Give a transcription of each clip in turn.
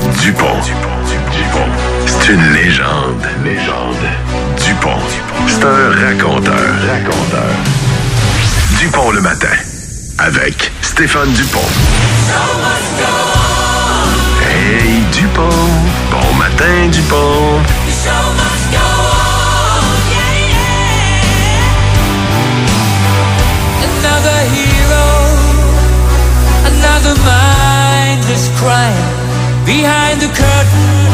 Dupont. Dupont. C'est une légende. Légende. Dupont. C'est un raconteur. Raconteur. Dupont le matin. Avec Stéphane Dupont. Hey Dupont. Bon matin Dupont. Another hero, another behind the curtain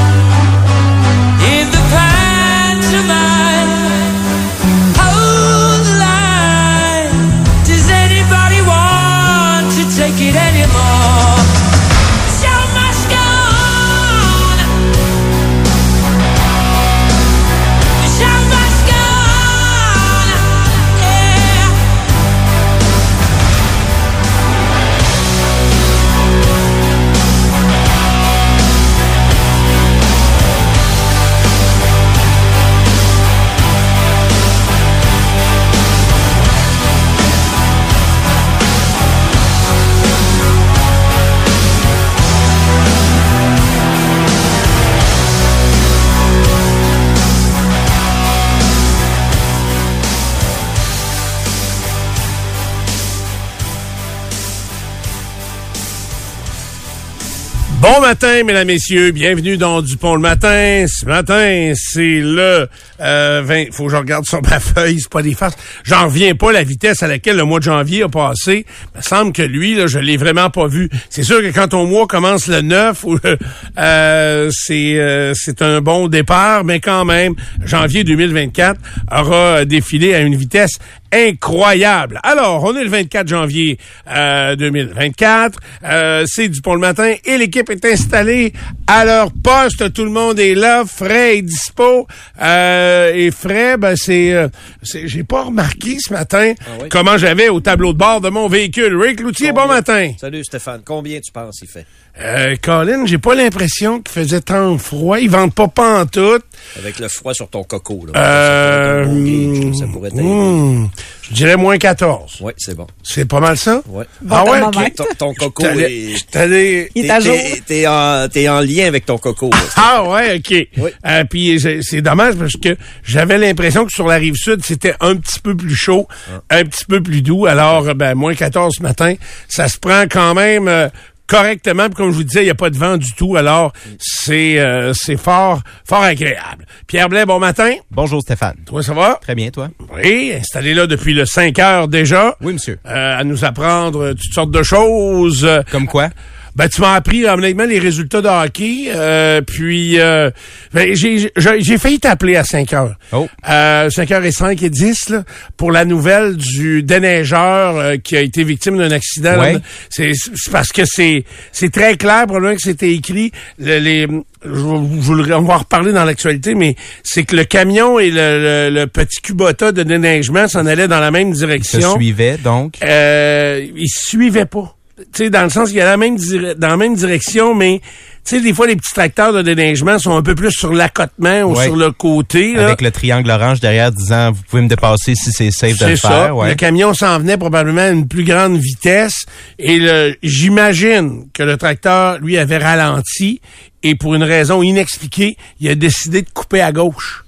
Bon matin, mesdames, messieurs. Bienvenue dans Dupont le matin. Ce matin, c'est le euh, 20. Faut que je regarde sur ma feuille, c'est pas des farces. J'en reviens pas la vitesse à laquelle le mois de janvier a passé. Il me semble que lui, là, je l'ai vraiment pas vu. C'est sûr que quand ton mois commence le 9, ou, euh, c'est euh, c'est un bon départ, mais quand même, janvier 2024 aura défilé à une vitesse incroyable. Alors, on est le 24 janvier euh, 2024. Euh, c'est Dupont le matin et l'équipe est installée à leur poste. Tout le monde est là. Frais est dispo. Euh, et Frais, ben c'est, euh, c'est- j'ai pas remarqué ce matin oui? comment j'avais au tableau de bord de mon véhicule. Rick Loutier, bon matin. Salut Stéphane. Combien tu penses il fait? Euh, Colin, j'ai pas l'impression qu'il faisait tant froid. Ils vendent pas pantoute. Avec le froid sur ton coco. Là. Euh, ça pourrait être un bon gauge, ça pourrait t'aider. hmm, je dirais moins 14. Oui, c'est bon. C'est pas mal ça? Ouais. Ah ouais? thermomètre. ok. Ton, ton coco est... T'es- à jour. t'es- T'es en, t'es en lien avec ton coco. là. Ah ouais, ok. Oui. Euh, puis c'est- c'est dommage parce que j'avais l'impression que sur la rive sud c'était un petit peu plus chaud, Ah. un petit peu plus doux. Alors euh, ben moins 14 ce matin, ça se prend quand même euh, correctement. Puis comme je vous disais, il n'y a pas de vent du tout. Alors c'est euh, c'est fort fort agréable. Pierre Blais, bon matin. Bonjour Stéphane. Toi ça va? Très bien, toi? Oui, installé là depuis le 5 heures déjà. Oui, monsieur. Euh, à nous apprendre toutes sortes de choses. Comme quoi? Ben, tu m'as appris honnêtement les résultats de hockey. euh, puis, euh, ben, j'ai failli t'appeler à 5 heures. Oh. Euh, 5 heures et 5 et 10, là, pour la nouvelle du déneigeur euh, qui a été victime d'un accident. Ouais. C'est parce que c'est c'est très clair, probablement que c'était écrit. Le- les, je, je- on va en reparler dans l'actualité, mais c'est que le camion et le, le- le petit Kubota de déneigement s'en allaient dans la même Se direction suivait, donc? euh, ils suivaient pas. Tu sais, dans le sens qu'il y a la même dans la même direction, mais tu sais, des fois les petits tracteurs de déneigement sont un peu plus sur l'accotement ou Ouais. sur le côté. Là. Avec le triangle orange derrière disant vous pouvez me dépasser si c'est safe de le ça. faire. Ouais. Le camion s'en venait probablement à une plus grande vitesse et le- j'imagine que le tracteur lui avait ralenti et pour une raison inexpliquée, il a décidé de couper à gauche.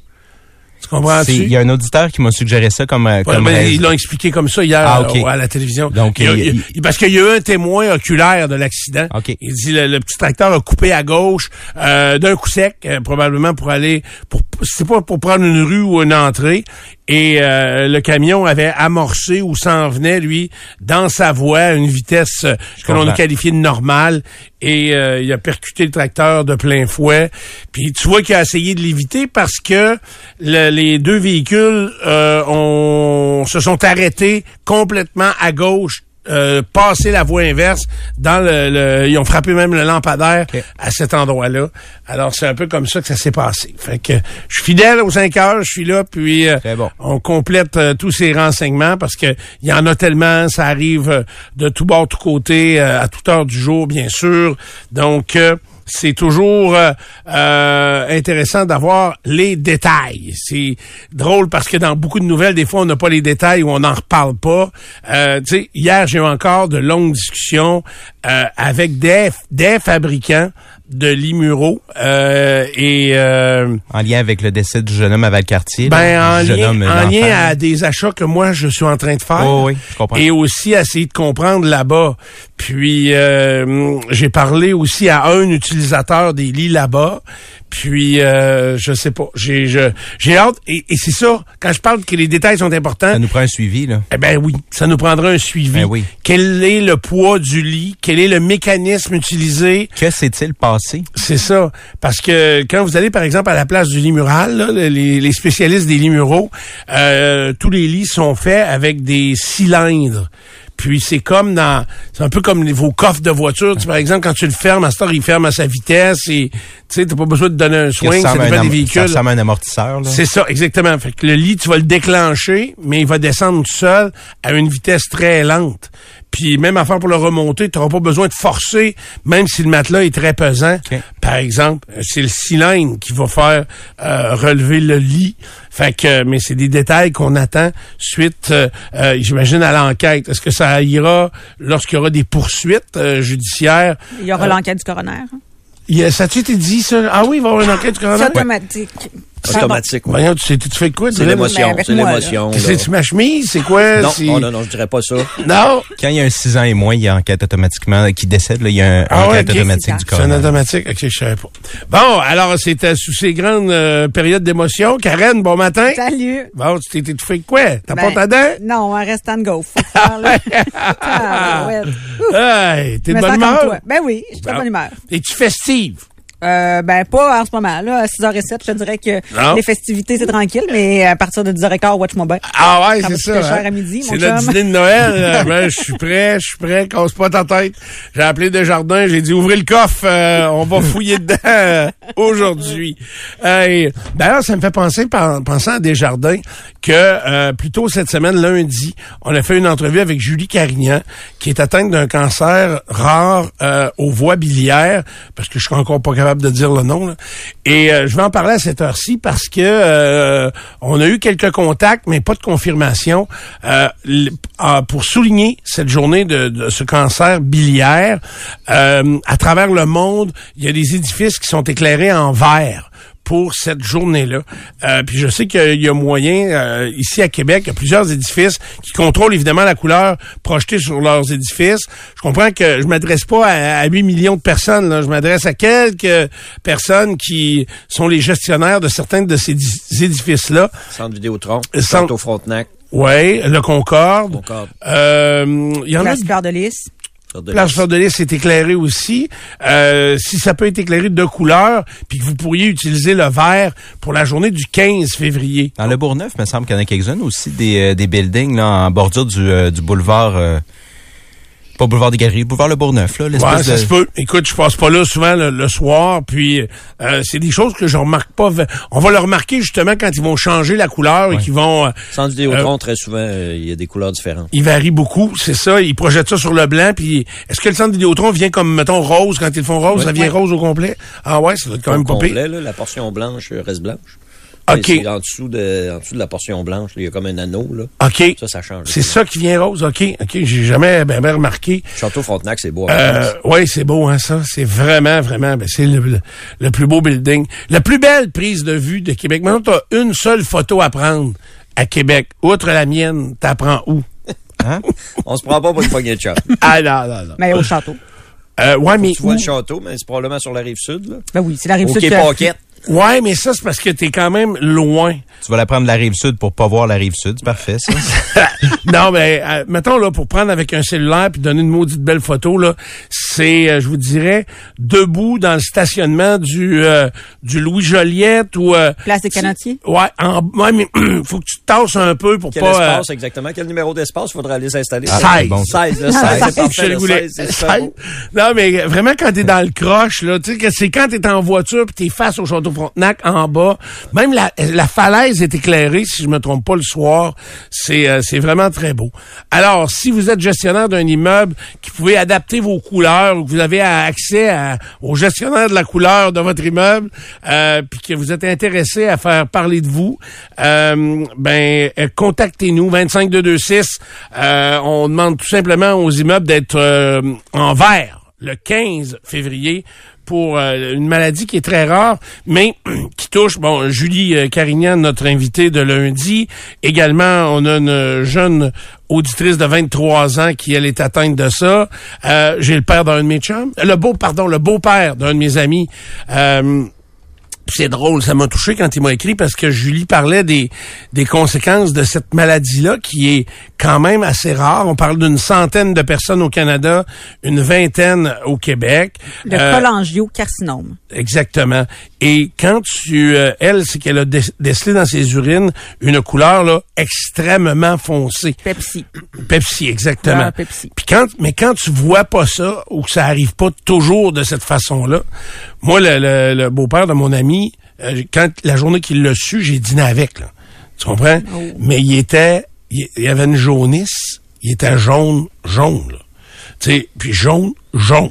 Tu C'est- comprends-tu? Il y a un auditeur qui m'a suggéré ça comme, Ouais, comme ben, ils l'ont expliqué comme ça hier Ah, euh, à la télévision. Donc, Il parce qu'il y a eu un témoin oculaire de l'accident. Il dit le, le petit tracteur a coupé à gauche euh, d'un coup sec, euh, probablement pour aller pour c'est pas pour prendre une rue ou une entrée. Et euh, le camion avait amorcé ou s'en venait lui dans sa voie à une vitesse euh, que l'on a qualifiée de normale et euh, il a percuté le tracteur de plein fouet. Puis tu vois qu'il a essayé de l'éviter parce que le- les deux véhicules euh, ont, se sont arrêtés complètement à gauche. Euh, passer la voie inverse dans le, le- ils ont frappé même le lampadaire à cet endroit-là. Alors c'est un peu comme ça que ça s'est passé. Fait que je suis fidèle aux 5 heures, je suis là puis euh, bon. on complète euh, tous ces renseignements parce que il y en a tellement, ça arrive euh, de tout bord, tout côté, à toute heure du jour, bien sûr. Donc c'est toujours euh, euh, intéressant d'avoir les détails. C'est drôle parce que dans beaucoup de nouvelles, des fois, on n'a pas les détails ou on n'en reparle pas. Euh, hier, j'ai eu encore de longues discussions euh, avec des, des fabricants de lits muraux euh, et euh, En lien avec le décès du jeune homme à Valcartier. ben en jeune lien, homme, en lien à des achats que moi je suis en train de faire. Oh, oui, je comprends. Et aussi essayer de comprendre là-bas. Puis euh, j'ai parlé aussi à un utilisateur des lits là-bas. Puis euh, je sais pas, j'ai je- j'ai hâte et, et c'est ça quand je parle que les détails sont importants. Ça nous prend un suivi, là. Eh ben oui, ça nous prendra un suivi. Ben oui. Quel est le poids du lit? Quel est le mécanisme utilisé? Que s'est-il passé? c'est ça. Parce que quand vous allez, par exemple, à la place du lit mural, là, les, les spécialistes des lits muraux, euh, tous les lits sont faits avec des cylindres. Puis c'est comme dans, c'est un peu comme vos coffres de voiture. Tu par exemple, quand tu le fermes, à ce temps, il ferme à sa vitesse et tu sais, t'as pas besoin de donner un swing, ça dépend un des Ça véhicules. un amortisseur. C'est ça, exactement. Fait que le lit, tu vas le déclencher, mais il va descendre tout seul à une vitesse très lente. Puis même affaire pour le remonter, tu n'auras pas besoin de forcer, même si le matelas est très pesant. Par exemple, euh, c'est le cylindre qui va faire euh, relever le lit. Fait que, mais c'est des détails qu'on attend suite, euh, euh, j'imagine, à l'enquête. Est-ce que ça ira lorsqu'il y aura des poursuites euh, judiciaires? Il y aura l'enquête du coroner. hein. Il y a- ça a-tu été dit, ça? Ah oui, il va y avoir une enquête du C'est coroner? Automatique. Automatique. ouais. Voyons, tu, sais- tu fais quoi? C'est l'émotion, avec c'est l'émotion. C'est-tu ma chemise? C'est quoi? Non, oh, non, non, je dirais pas ça. Non? Quand il y a un 6 ans et moins, il y a enquête automatiquement qui décède. Là, il y a un Ah enquête automatique du C'est un automatique? Ok, je savais pas. Bon, alors, c'était sous ces grandes euh, périodes d'émotion. Karen, bon matin. Salut. Bon, tu t'es étouffé de quoi? T'as Ben, pas ta dent? Non, un restant de go. Faut faire, là. Ah, ouais. Hey, t'es de bonne humeur? Ben oui, je suis de Bon. bonne humeur. Es-tu festive? Euh, ben pas en ce moment. Là, à 6h07, je te dirais que Non. les festivités, c'est tranquille, mais à partir de 10h15, watch-moi bien. Ah ouais, c'est ça. coûter cher hein? à midi, C'est notre chum. dîner de Noël. Euh, ben, je suis prêt, je suis prêt. Casse pas ta tête. J'ai appelé Desjardins, j'ai dit ouvrez le coffre, euh, on va fouiller dedans euh, aujourd'hui. D'ailleurs, ça me fait penser, par- pensant à Desjardins, que euh, plus tôt cette semaine, lundi, on a fait une entrevue avec Julie Carignan, qui est atteinte d'un cancer rare euh, aux voies biliaires, parce que je suis encore pas capable de dire le nom. Et euh, je vais en parler à cette heure-ci parce que euh, on a eu quelques contacts, mais pas de confirmation, euh, ah, pour souligner cette journée de, de ce cancer biliaire. euh, à travers le monde, il y a des édifices qui sont éclairés en vert pour cette journée-là. Euh, puis je sais qu'il y a moyen, euh, ici à Québec, il y a plusieurs édifices qui contrôlent évidemment la couleur projetée sur leurs édifices. Je comprends que je m'adresse pas à, à 8 millions de personnes, là. je m'adresse à quelques personnes qui sont les gestionnaires de certains de ces di- édifices-là. Centre Vidéotron, Centre- Centre au Frontenac, Oui, le Concorde. Concorde, Euh, Il y en a de Lys. Place. Fleur de Lys est éclairé aussi. Euh, si ça peut être éclairé de couleurs, puis que vous pourriez utiliser le vert pour la journée du 15 février. Dans le Bourgneuf, il me semble qu'il y en a quelques-uns aussi, des, euh, des buildings là, en bordure du, euh, du boulevard... euh, pas boulevard des Galeries, boulevard Le Bourgneuf, là, Ouais, ça de... se peut. Écoute, je passe pas là souvent le, le soir, puis euh, c'est des choses que je remarque pas. On va le remarquer justement quand ils vont changer la couleur et qu'ils vont... euh, Centre Vidéotron, très souvent, euh, il y a des couleurs différentes. il varie beaucoup, c'est ça. Ils projettent ça sur le blanc, puis est-ce que le centre Vidéotron vient comme, mettons, rose quand ils le font rose? Ça vient rose au complet? Ah ouais, ça doit être quand Au même pas complet, là, la portion blanche euh, reste blanche. OK. Mais c'est En dessous, de, en dessous de la portion blanche, il y a comme un anneau. Là. OK. Ça, ça change. C'est ça qui vient rose, OK. OK, j'ai jamais ben, ben remarqué. Château Frontenac, c'est beau. à Euh, oui, c'est beau, hein, ça. C'est vraiment, vraiment, ben, c'est le, le- le plus beau building. La plus belle prise de vue de Québec. Maintenant, tu as une seule photo à prendre à Québec. Outre la mienne, t'apprends où? Hein? On se prend pas pour une poignée de chat. Ah, non, non, non. Mais au château. Euh, ouais, mais Tu vois où? le château, mais c'est probablement sur la rive sud. Là. Ben oui, c'est la rive Au sud. Quai qui a- Paquette. Ouais, mais ça, c'est parce que t'es quand même loin. Tu vas la prendre de la rive sud pour pas voir la rive sud. C'est parfait, ça. non, mais euh, mettons là pour prendre avec un cellulaire puis donner une maudite belle photo là, c'est euh, je vous dirais debout dans le stationnement du euh, du Louis Joliette ou euh, Place des Canotiers. Ouais, en, ouais, mais faut que tu te tasses un peu pour Quel pas. euh, espace exactement? Quel numéro d'espace faudra aller s'installer? Ah, Seize. c'est bon, ça. 16, là, 16, c'est je parfait. le là, voulais. 16, c'est super beau. Non, mais vraiment, quand t'es dans le croche, là, tu sais, que c'est quand t'es en voiture pis t'es face au Château En bas. Même la, la falaise est éclairée, si je me trompe pas, le soir. C'est, euh, c'est vraiment très beau. Alors, si vous êtes gestionnaire d'un immeuble, qui pouvez adapter vos couleurs, ou que vous avez accès à- au gestionnaire de la couleur de votre immeuble, euh, puis que vous êtes intéressé à faire parler de vous, euh, ben, euh, contactez-nous, 25226. Euh, on demande tout simplement aux immeubles d'être euh, en vert le 15 février pour euh, une maladie qui est très rare, mais qui touche, bon, Julie euh, Carignan, notre invitée de lundi. Également, on a une jeune auditrice de 23 ans qui, elle, est atteinte de ça. Euh, J'ai le père d'un de mes chums, le beau, pardon, le beau-père d'un de mes amis. Euh, c'est drôle, ça m'a touché quand il m'a écrit parce que Julie parlait des, des conséquences de cette maladie-là qui est quand même assez rare. On parle d'une centaine de personnes au Canada, une vingtaine au Québec. Le Euh, cholangiocarcinome. Exactement. Et quand tu, euh, elle, c'est qu'elle a dé- décelé dans ses urines une couleur là extrêmement foncée. Pepsi. Pepsi, exactement. Ah, Pepsi. Puis quand, mais quand tu vois pas ça ou que ça arrive pas toujours de cette façon-là, moi, le, le- le beau-père de mon ami, euh, quand la journée qu'il l'a su, j'ai dîné avec. Là. Tu comprends? Oh. Mais il était, il, il y avait une jaunisse, il était jaune, jaune. Là. Tu sais, puis jaune, jaune.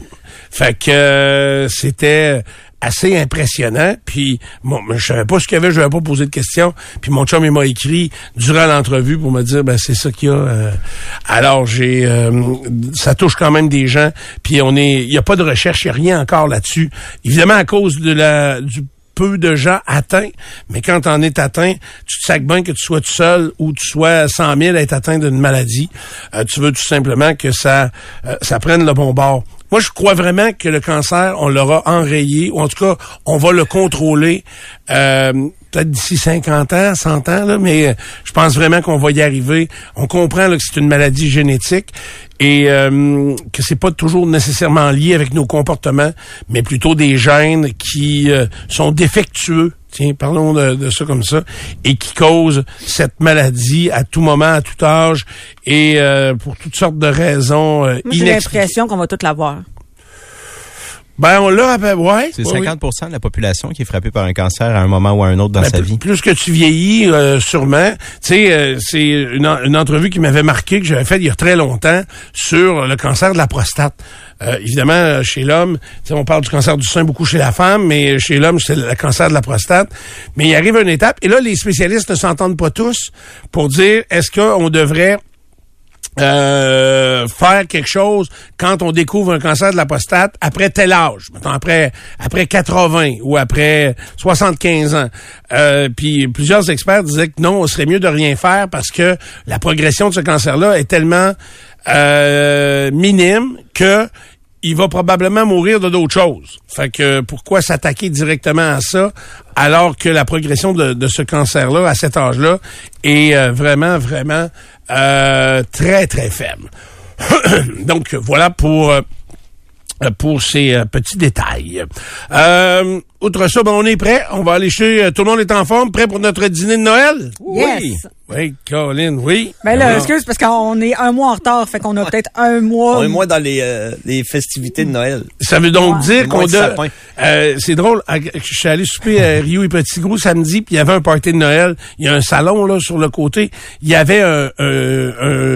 Fait que euh, c'était assez impressionnant. Puis bon, je savais pas ce qu'il y avait, je n'avais pas posé de questions. Puis mon chum il m'a écrit durant l'entrevue pour me dire ben c'est ça qu'il y a. euh. alors j'ai euh, ça touche quand même des gens. Puis on est il y a pas de recherche, il y a rien encore là-dessus. Évidemment à cause de la du peu de gens atteints, mais quand t'en es atteint, tu te sacs bien que tu sois tout seul ou tu sois 100 000 à être atteint d'une maladie. Euh, tu veux tout simplement que ça, euh, ça prenne le bon bord. Moi, je crois vraiment que le cancer, on l'aura enrayé, ou en tout cas, on va le contrôler euh, peut-être d'ici 50 ans, 100 ans, mais euh, je pense vraiment qu'on va y arriver. On comprend que c'est une maladie génétique et euh, que c'est pas toujours nécessairement lié avec nos comportements, mais plutôt des gènes qui euh, sont défectueux. Tiens, parlons de, de ça comme ça, et qui causent cette maladie à tout moment, à tout âge, et euh, pour toutes sortes de raisons euh, Moi, j'ai l'impression qu'on va tout l'avoir. Ben, on l'a, ben, ouais. C'est ouais, 50% de la population qui est frappée par un cancer à un moment ou à un autre dans Ben, sa vie. Plus que tu vieillis, euh, sûrement. Tu sais, euh, c'est une, en- une entrevue qui m'avait marqué, que j'avais faite il y a très longtemps, sur le cancer de la prostate. Euh, évidemment, chez l'homme, tu sais, on parle du cancer du sein beaucoup chez la femme, mais chez l'homme, c'est le cancer de la prostate. Mais il arrive une étape, et là, les spécialistes ne s'entendent pas tous pour dire, est-ce qu'on devrait euh, faire quelque chose quand on découvre un cancer de la prostate après tel âge, après après 80 ou après 75 ans. Euh, puis plusieurs experts disaient que non, on serait mieux de rien faire parce que la progression de ce cancer-là est tellement euh, minime que il va probablement mourir de d'autres choses. Fait que pourquoi s'attaquer directement à ça alors que la progression de, de ce cancer-là à cet âge-là est euh, vraiment, vraiment euh, très, très faible. Donc voilà pour euh, pour ces euh, petits détails. Euh, outre ça, ben, on est prêt. On va aller chez euh, tout le monde est en forme, prêt pour notre dîner de Noël? Yes. Oui, Colin, oui. Ben là, Alors, excuse, parce qu'on est un mois en retard, fait qu'on a peut-être un mois. On est moins dans les, euh, les festivités de Noël. Ça veut donc Ouais. dire qu'on a... Euh, c'est drôle, je suis allé souper à Rio et Petit Gros samedi, puis il y avait un party de Noël. Il y a un salon là sur le côté. Il y avait un, un,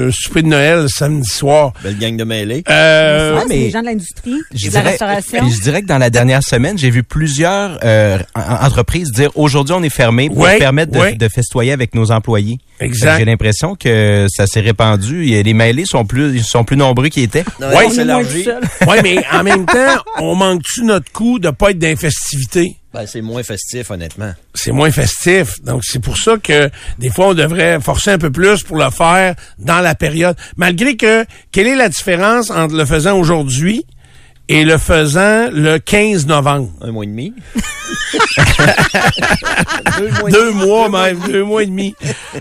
un souper de Noël samedi soir. Belle gang de mêlés. Euh, mais- les gens de l'industrie, de la dirais, restauration. je dirais que dans la dernière semaine, j'ai vu plusieurs euh, en- entreprises dire aujourd'hui on est fermé pour Ouais, permettre de, ouais. de festoyer avec nos employés. Exact. J'ai l'impression que ça s'est répandu. Et les mailés sont plus ils sont plus nombreux qu'ils étaient. Noël Ouais, On est moins s'élargit. tout seul. oui, mais en même temps, on manque-tu notre coup de pas être dans les festivités? Ben, c'est moins festif, honnêtement. c'est moins festif. Donc, c'est pour ça que des fois, on devrait forcer un peu plus pour le faire dans la période. Malgré que, quelle est la différence entre le faisant aujourd'hui et le faisant le 15 novembre? Un mois et demi. Deux mois et Deux mois même, deux mois et demi.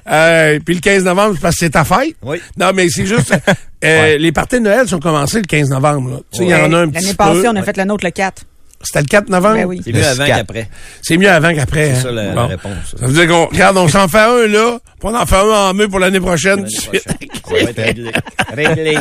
Euh, puis le 15 novembre, c'est parce que c'est ta fête. Oui. Non, mais c'est juste... euh, Les parties de Noël sont commencées le 15 novembre. là. Tu sais, il y en a un petit L'année peu. passée, on a fait le nôtre le 4. C'était le 4 novembre? Ben oui. C'est mieux avant qu'après. C'est mieux avant qu'après. C'est hein? ça la, la Bon. réponse. Ça veut dire qu'on, regarde, on s'en fait un là, puis on en fait un en mai pour l'année prochaine. L'année prochaine. Ça va être réglé. Réglé.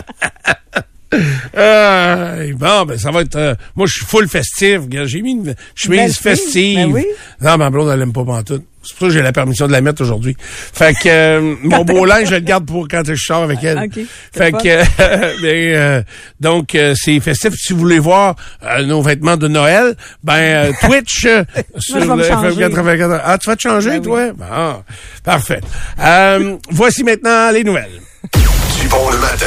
Euh, bon, ben ça va être. euh, moi, je suis full festif. Regarde, J'ai mis une chemise festive. Ben oui. Non, ma blonde, elle aime pas pantoute. C'est pour ça que j'ai la permission de la mettre aujourd'hui. Fait que euh, mon beau linge, je le garde pour quand je sors avec elle. OK. Fait que euh, mais, euh, donc euh, c'est festif. Si vous voulez voir euh, nos vêtements de Noël, ben euh, Twitch euh, sur je vais me le changer. FM 84. Ah, tu vas te changer, Ben toi? Bon, parfait. Euh, voici maintenant les nouvelles. Du bon le matin.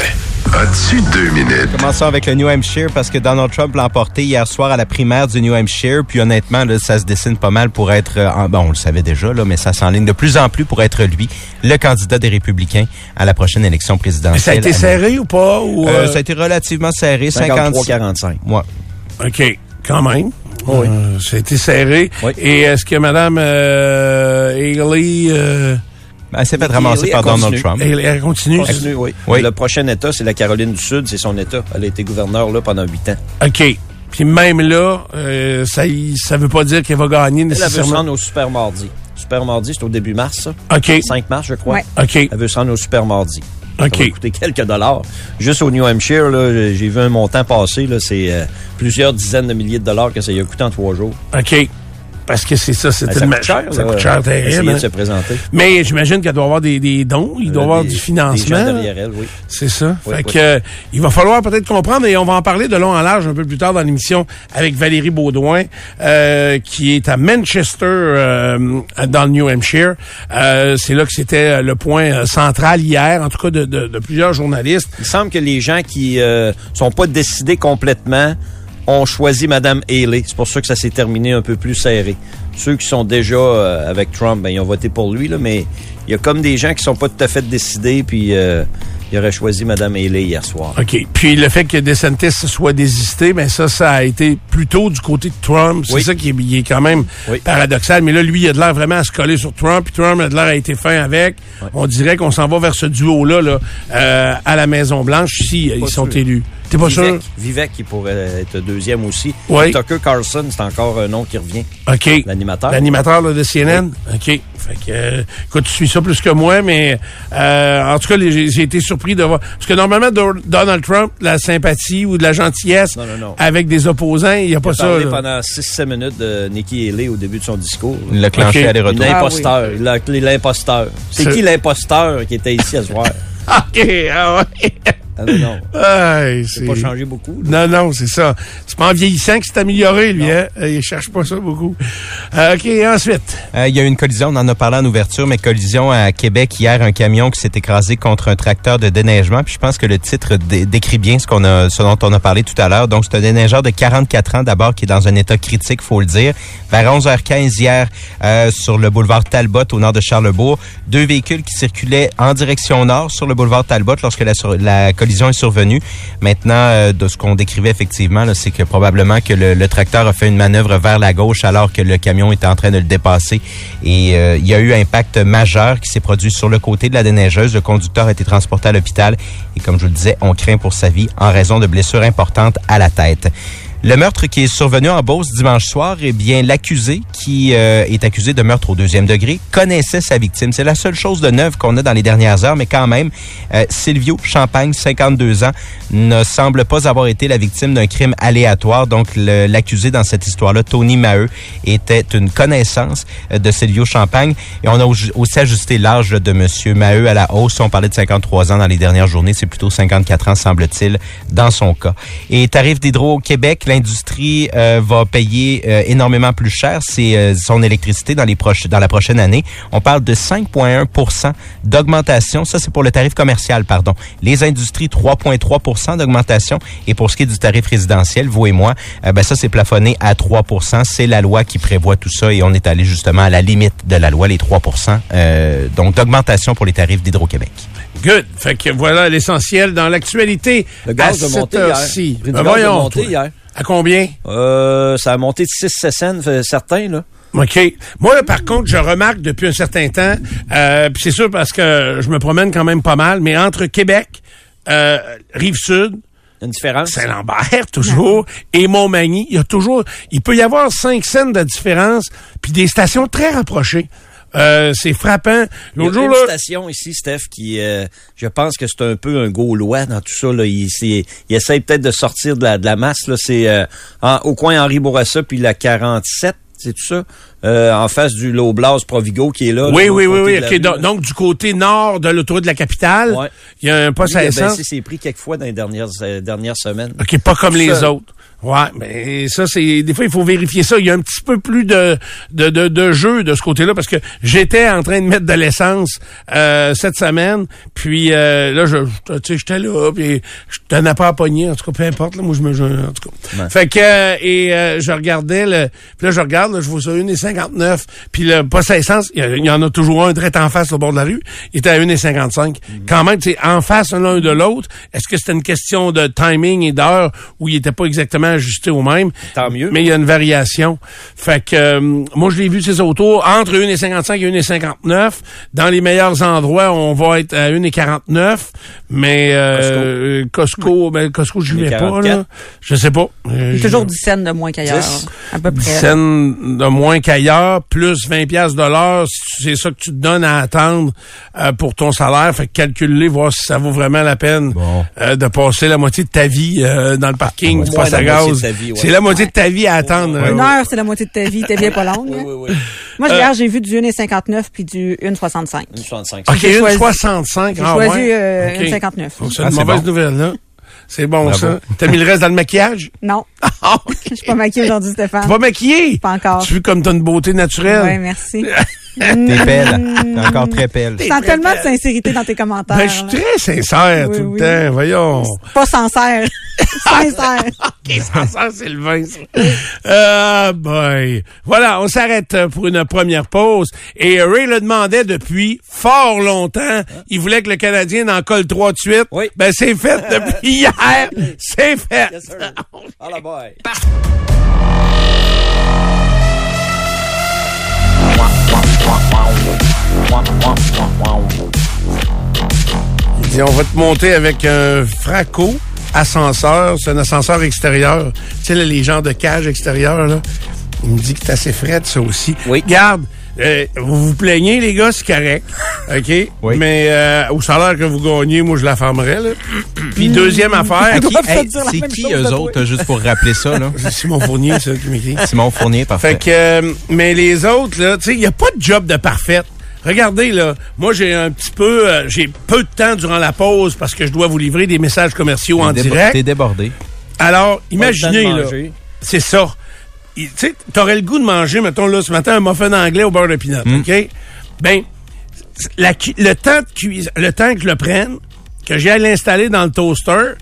As-tu deux minutes? Commençons avec le New Hampshire parce que Donald Trump l'a emporté hier soir à la primaire du New Hampshire. Puis honnêtement, là, ça se dessine pas mal pour être... euh, en- bon, on le savait déjà, là, mais ça s'enligne de plus en plus pour être lui, le candidat des Républicains à la prochaine élection présidentielle. Ça a été serré ou pas? Ou, Euh, euh, ça a été relativement serré. 50... 53-45. Ouais. OK, quand même. Oui. Euh, ça a été serré. Oui. Et est-ce que Mme euh, Haley, Elle s'est fait Nikki ramasser Haley, par Donald continue. Trump. elle, elle continue? Continue, oui. Oui. Le prochain État, c'est la Caroline du Sud, c'est son État. Elle a été gouverneure là pendant huit ans. OK. Puis même là, euh, ça ça veut pas dire qu'elle va gagner Elle, elle veut se nécessairement. rendre au Super Mardi. Super Mardi, c'est au début mars, ça. OK. 5 mars, je crois. Ouais. OK. Elle veut se rendre au Super Mardi. Ça OK. va coûter quelques dollars. Juste au New Hampshire, là, j'ai vu un montant passer. Là, c'est euh, plusieurs dizaines de milliers de dollars que ça y a coûté en trois jours. OK. Parce que c'est ça, c'est Ben, coûte cher. Ça coûte cher essayer terrible. de hein. se présenter. Mais j'imagine qu'elle doit avoir des, des dons, il doit Euh, avoir des- du Des financement. gens elle, oui. C'est ça. Oui, fait oui. que euh, il va falloir peut-être comprendre et on va en parler de long en large un peu plus tard dans l'émission avec Valérie Baudouin euh, qui est à Manchester euh, dans le New Hampshire. Euh, c'est là que c'était le point euh, central hier, en tout cas de, de- de plusieurs journalistes. Il semble que les gens qui euh, sont pas décidés complètement ont choisi Mme Haley. C'est pour ça que ça s'est terminé un peu plus serré. Ceux qui sont déjà euh, avec Trump, ben, ils ont voté pour lui, là, mais il y a comme des gens qui sont pas tout à fait décidés, puis euh, ils auraient choisi Mme Haley hier soir. OK. Puis le fait que DeSantis soit désisté, ben ça, ça a été plutôt du côté de Trump. C'est Oui. ça qui est, il est quand même Oui. paradoxal. Mais là, lui, il a de l'air vraiment à se coller sur Trump. Puis Trump a de l'air à été fin avec. On dirait qu'on s'en va vers ce duo-là là, euh, à la Maison-Blanche si euh, ils sont sûr. élus. T'es pas sûr? Vivek, Vivek, qui pourrait être deuxième aussi. Oui. Tucker Carlson, c'est encore un nom qui revient. OK. L'animateur. L'animateur là, de CNN? OK. Fait que, euh, écoute, tu suis ça plus que moi, mais euh, en tout cas, les- j'ai j'ai été surpris de voir. Parce que normalement, Do- Donald Trump, la sympathie ou de la gentillesse Non, non, non. avec des opposants, il n'y a pas Il a ça. parlé là. pendant 6-7 minutes de Nikki Haley au début de son discours. Le clencher Ok. aller-retour. Une Ah imposteur. Il a appelé l'imposteur. C'est C'est- qui l'imposteur qui était ici à ce soir? OK, ah ouais. Ah non, non. C'est pas changé beaucoup. là. Non, non, c'est ça. C'est pas en vieillissant que c'est amélioré, lui, hein? Il cherche pas ça beaucoup. Euh, OK, ensuite. Euh, il y a eu une collision, on en a parlé en ouverture, mais collision à Québec hier, un camion qui s'est écrasé contre un tracteur de déneigement. Puis je pense que le titre dé- décrit bien ce qu'on a, ce dont on a parlé tout à l'heure. Donc c'est un déneigeur de 44 ans d'abord qui est dans un état critique, faut le dire. Vers 11h15 hier, euh, sur le boulevard Talbot au nord de Charlebourg, deux véhicules qui circulaient en direction nord sur le boulevard Talbot lorsque la, sur- la collision est survenue. Maintenant, euh, de ce qu'on décrivait effectivement, c'est que probablement que le, le tracteur a fait une manœuvre vers la gauche alors que le camion était en train de le dépasser. Et euh, il y a eu un impact majeur qui s'est produit sur le côté de la déneigeuse. Le conducteur a été transporté à l'hôpital et comme je vous le disais, on craint pour sa vie en raison de blessures importantes à la tête. Le meurtre qui est survenu en Beauce dimanche soir, eh bien, l'accusé, qui euh, est accusé de meurtre au deuxième degré, connaissait sa victime. C'est la seule chose de neuve qu'on a dans les dernières heures, mais quand même, euh, Silvio Champagne, 52 ans, ne semble pas avoir été la victime d'un crime aléatoire. Donc, l'accusé dans cette histoire-là, Tony Maheu, était une connaissance euh, de Silvio Champagne. Et on a au- aussi ajusté l'âge de Monsieur Maheu à la hausse. On parlait de 53 ans dans les dernières journées. C'est plutôt 54 ans, semble-t-il, dans son cas. Et tarif d'Hydro-Québec, l'industrie euh, va payer euh, énormément plus cher c'est euh, son électricité dans les proches dans la prochaine année. On parle de 5,1% d'augmentation. Ça, c'est pour le tarif commercial, pardon. Les industries, 3,3% d'augmentation. Et pour ce qui est du tarif résidentiel, vous et moi, euh, ben ça, c'est plafonné à 3% C'est la loi qui prévoit tout ça et on est allé justement à la limite de la loi, les 3 euh, donc d'augmentation pour les tarifs d'Hydro-Québec. Good. Fait que voilà l'essentiel dans l'actualité. Le gaz à a cette monté hier. Ben gaz a voyons, monté toi. hier. À combien? Euh, ça a monté de 6 cents, certains, là. OK. Moi, par contre, je remarque depuis un certain temps, euh, c'est sûr parce que je me promène quand même pas mal, mais entre Québec, euh, Rive-Sud, Une différence? Saint-Lambert, toujours, et Montmagny, il y a toujours, il peut y avoir cinq scènes de différence, puis des stations très rapprochées. Euh, c'est frappant. Il y a L'autre jour, une là, station ici, Steph, qui, euh, je pense que c'est un peu un gaulois dans tout ça. Là. Il, il essaye peut-être de sortir de la, de la masse. Là. C'est euh, au coin Henri Bourassa, puis la 47, c'est tout ça? Euh, en face du Loblas Provigo qui est là. oui, oui, oui, oui. donc, donc, du côté nord de l'autoroute de la capitale, Ouais. il y a un poste Lui, à il a essence. baissé ses prix quelques fois dans les dernières, euh, dernières semaines. OK, pas comme les autres. Ouais, mais ça, c'est des fois, il faut vérifier ça. Il y a un petit peu plus de, de, de, de jeu de ce côté-là parce que j'étais en train de mettre de l'essence euh, cette semaine. Puis euh, là, je, je- tu sais, j'étais là, puis je tenais pas à pogner. En tout cas, peu importe, là, moi, je me... je- en tout cas. Ouais. Fait que, euh, et euh, je regardais, le, puis là, je regarde, là, je vois ça, 1,59. Puis le poste à essence, il y, en a toujours un direct en face au bord de la rue. Il était à 1,55. Quand même, tu sais, en face l'un de l'autre, est-ce que c'était une question de timing et d'heure où il était pas exactement ajusté au même? Tant mieux. Mais il y a une variation. Fait que, euh, moi, je l'ai vu ces autos entre 1,55 et 1,59. Dans les meilleurs endroits, on va être à 1,49. Mais euh, Costco, ben, Costco, je vais pas, 1,44. là. Je sais pas. Euh, Il y a je- toujours 10 cents de moins qu'ailleurs. Dix? À peu près. scène de moins qu'ailleurs, plus 20 pièces de l'heure, c'est ça que tu te donnes à attendre euh, pour ton salaire. Fait que calculer, voir si ça vaut vraiment la peine Bon. euh, de passer la moitié de ta vie euh, dans le parking à la ouais. C'est la moitié de ta vie à attendre. Une euh, heure, c'est la moitié de ta vie. Ta vie est pas longue. hein. Oui, oui, oui. Moi, hier, j'ai vu du 1,59 puis du 1,65. 65. OK, J'ai une choisi- 65. J'ai ah, choisi ouais. euh. 1,59. C'est Ah, une mauvaise nouvelle, là. C'est bon, Bravo. ça. T'as mis le reste dans le maquillage? Non, Ah, je suis pas maquillée aujourd'hui, Stéphane. T'es pas maquillé? Pas encore. Tu veux comme t'as une beauté naturelle? Oui, merci. T'es belle. T'es encore très belle. Tu sens tellement de sincérité dans tes commentaires. Ben, je suis très sincère Oui, tout oui. le temps. Voyons. Pas sincère. sincère. OK, sincère, c'est le vin, ça. Ah, boy. Voilà, on s'arrête euh, pour une première pause. Et Ray le demandait depuis fort longtemps. Il voulait que le Canadien en colle trois de suite. Oui. Ben, c'est fait depuis hier. C'est fait. Yes, sir. Ah, boy. Il dit, on va te monter avec un fraco ascenseur. C'est un ascenseur extérieur. Tu sais, là, les genres de cage extérieure, là. Il me dit que c'est assez frais, ça aussi. Oui. Garde, euh, vous vous plaignez, les gars, c'est correct. OK? Oui. Mais euh, au salaire que vous gagnez, moi, je la fermerais, là. Puis deuxième affaire, Hey, c'est qui eux toi. autres, juste pour rappeler ça, là? c'est Simon Fournier, ça, qui m'écrit. Simon Fournier, parfait. Fait que, euh, mais les autres, là, tu sais, il n'y a pas de job de parfaite. Regardez, là, moi, j'ai un petit peu, euh, j'ai peu de temps durant la pause parce que je dois vous livrer des messages commerciaux en direct. T'es débordé. Alors, imaginez, là, c'est ça. Tu sais, t'aurais le goût de manger, mettons, là, ce matin, un muffin anglais au beurre de pinot, OK? Ben, la le temps de cuise, le temps que je le prenne, que j'aille l'installer dans le toaster,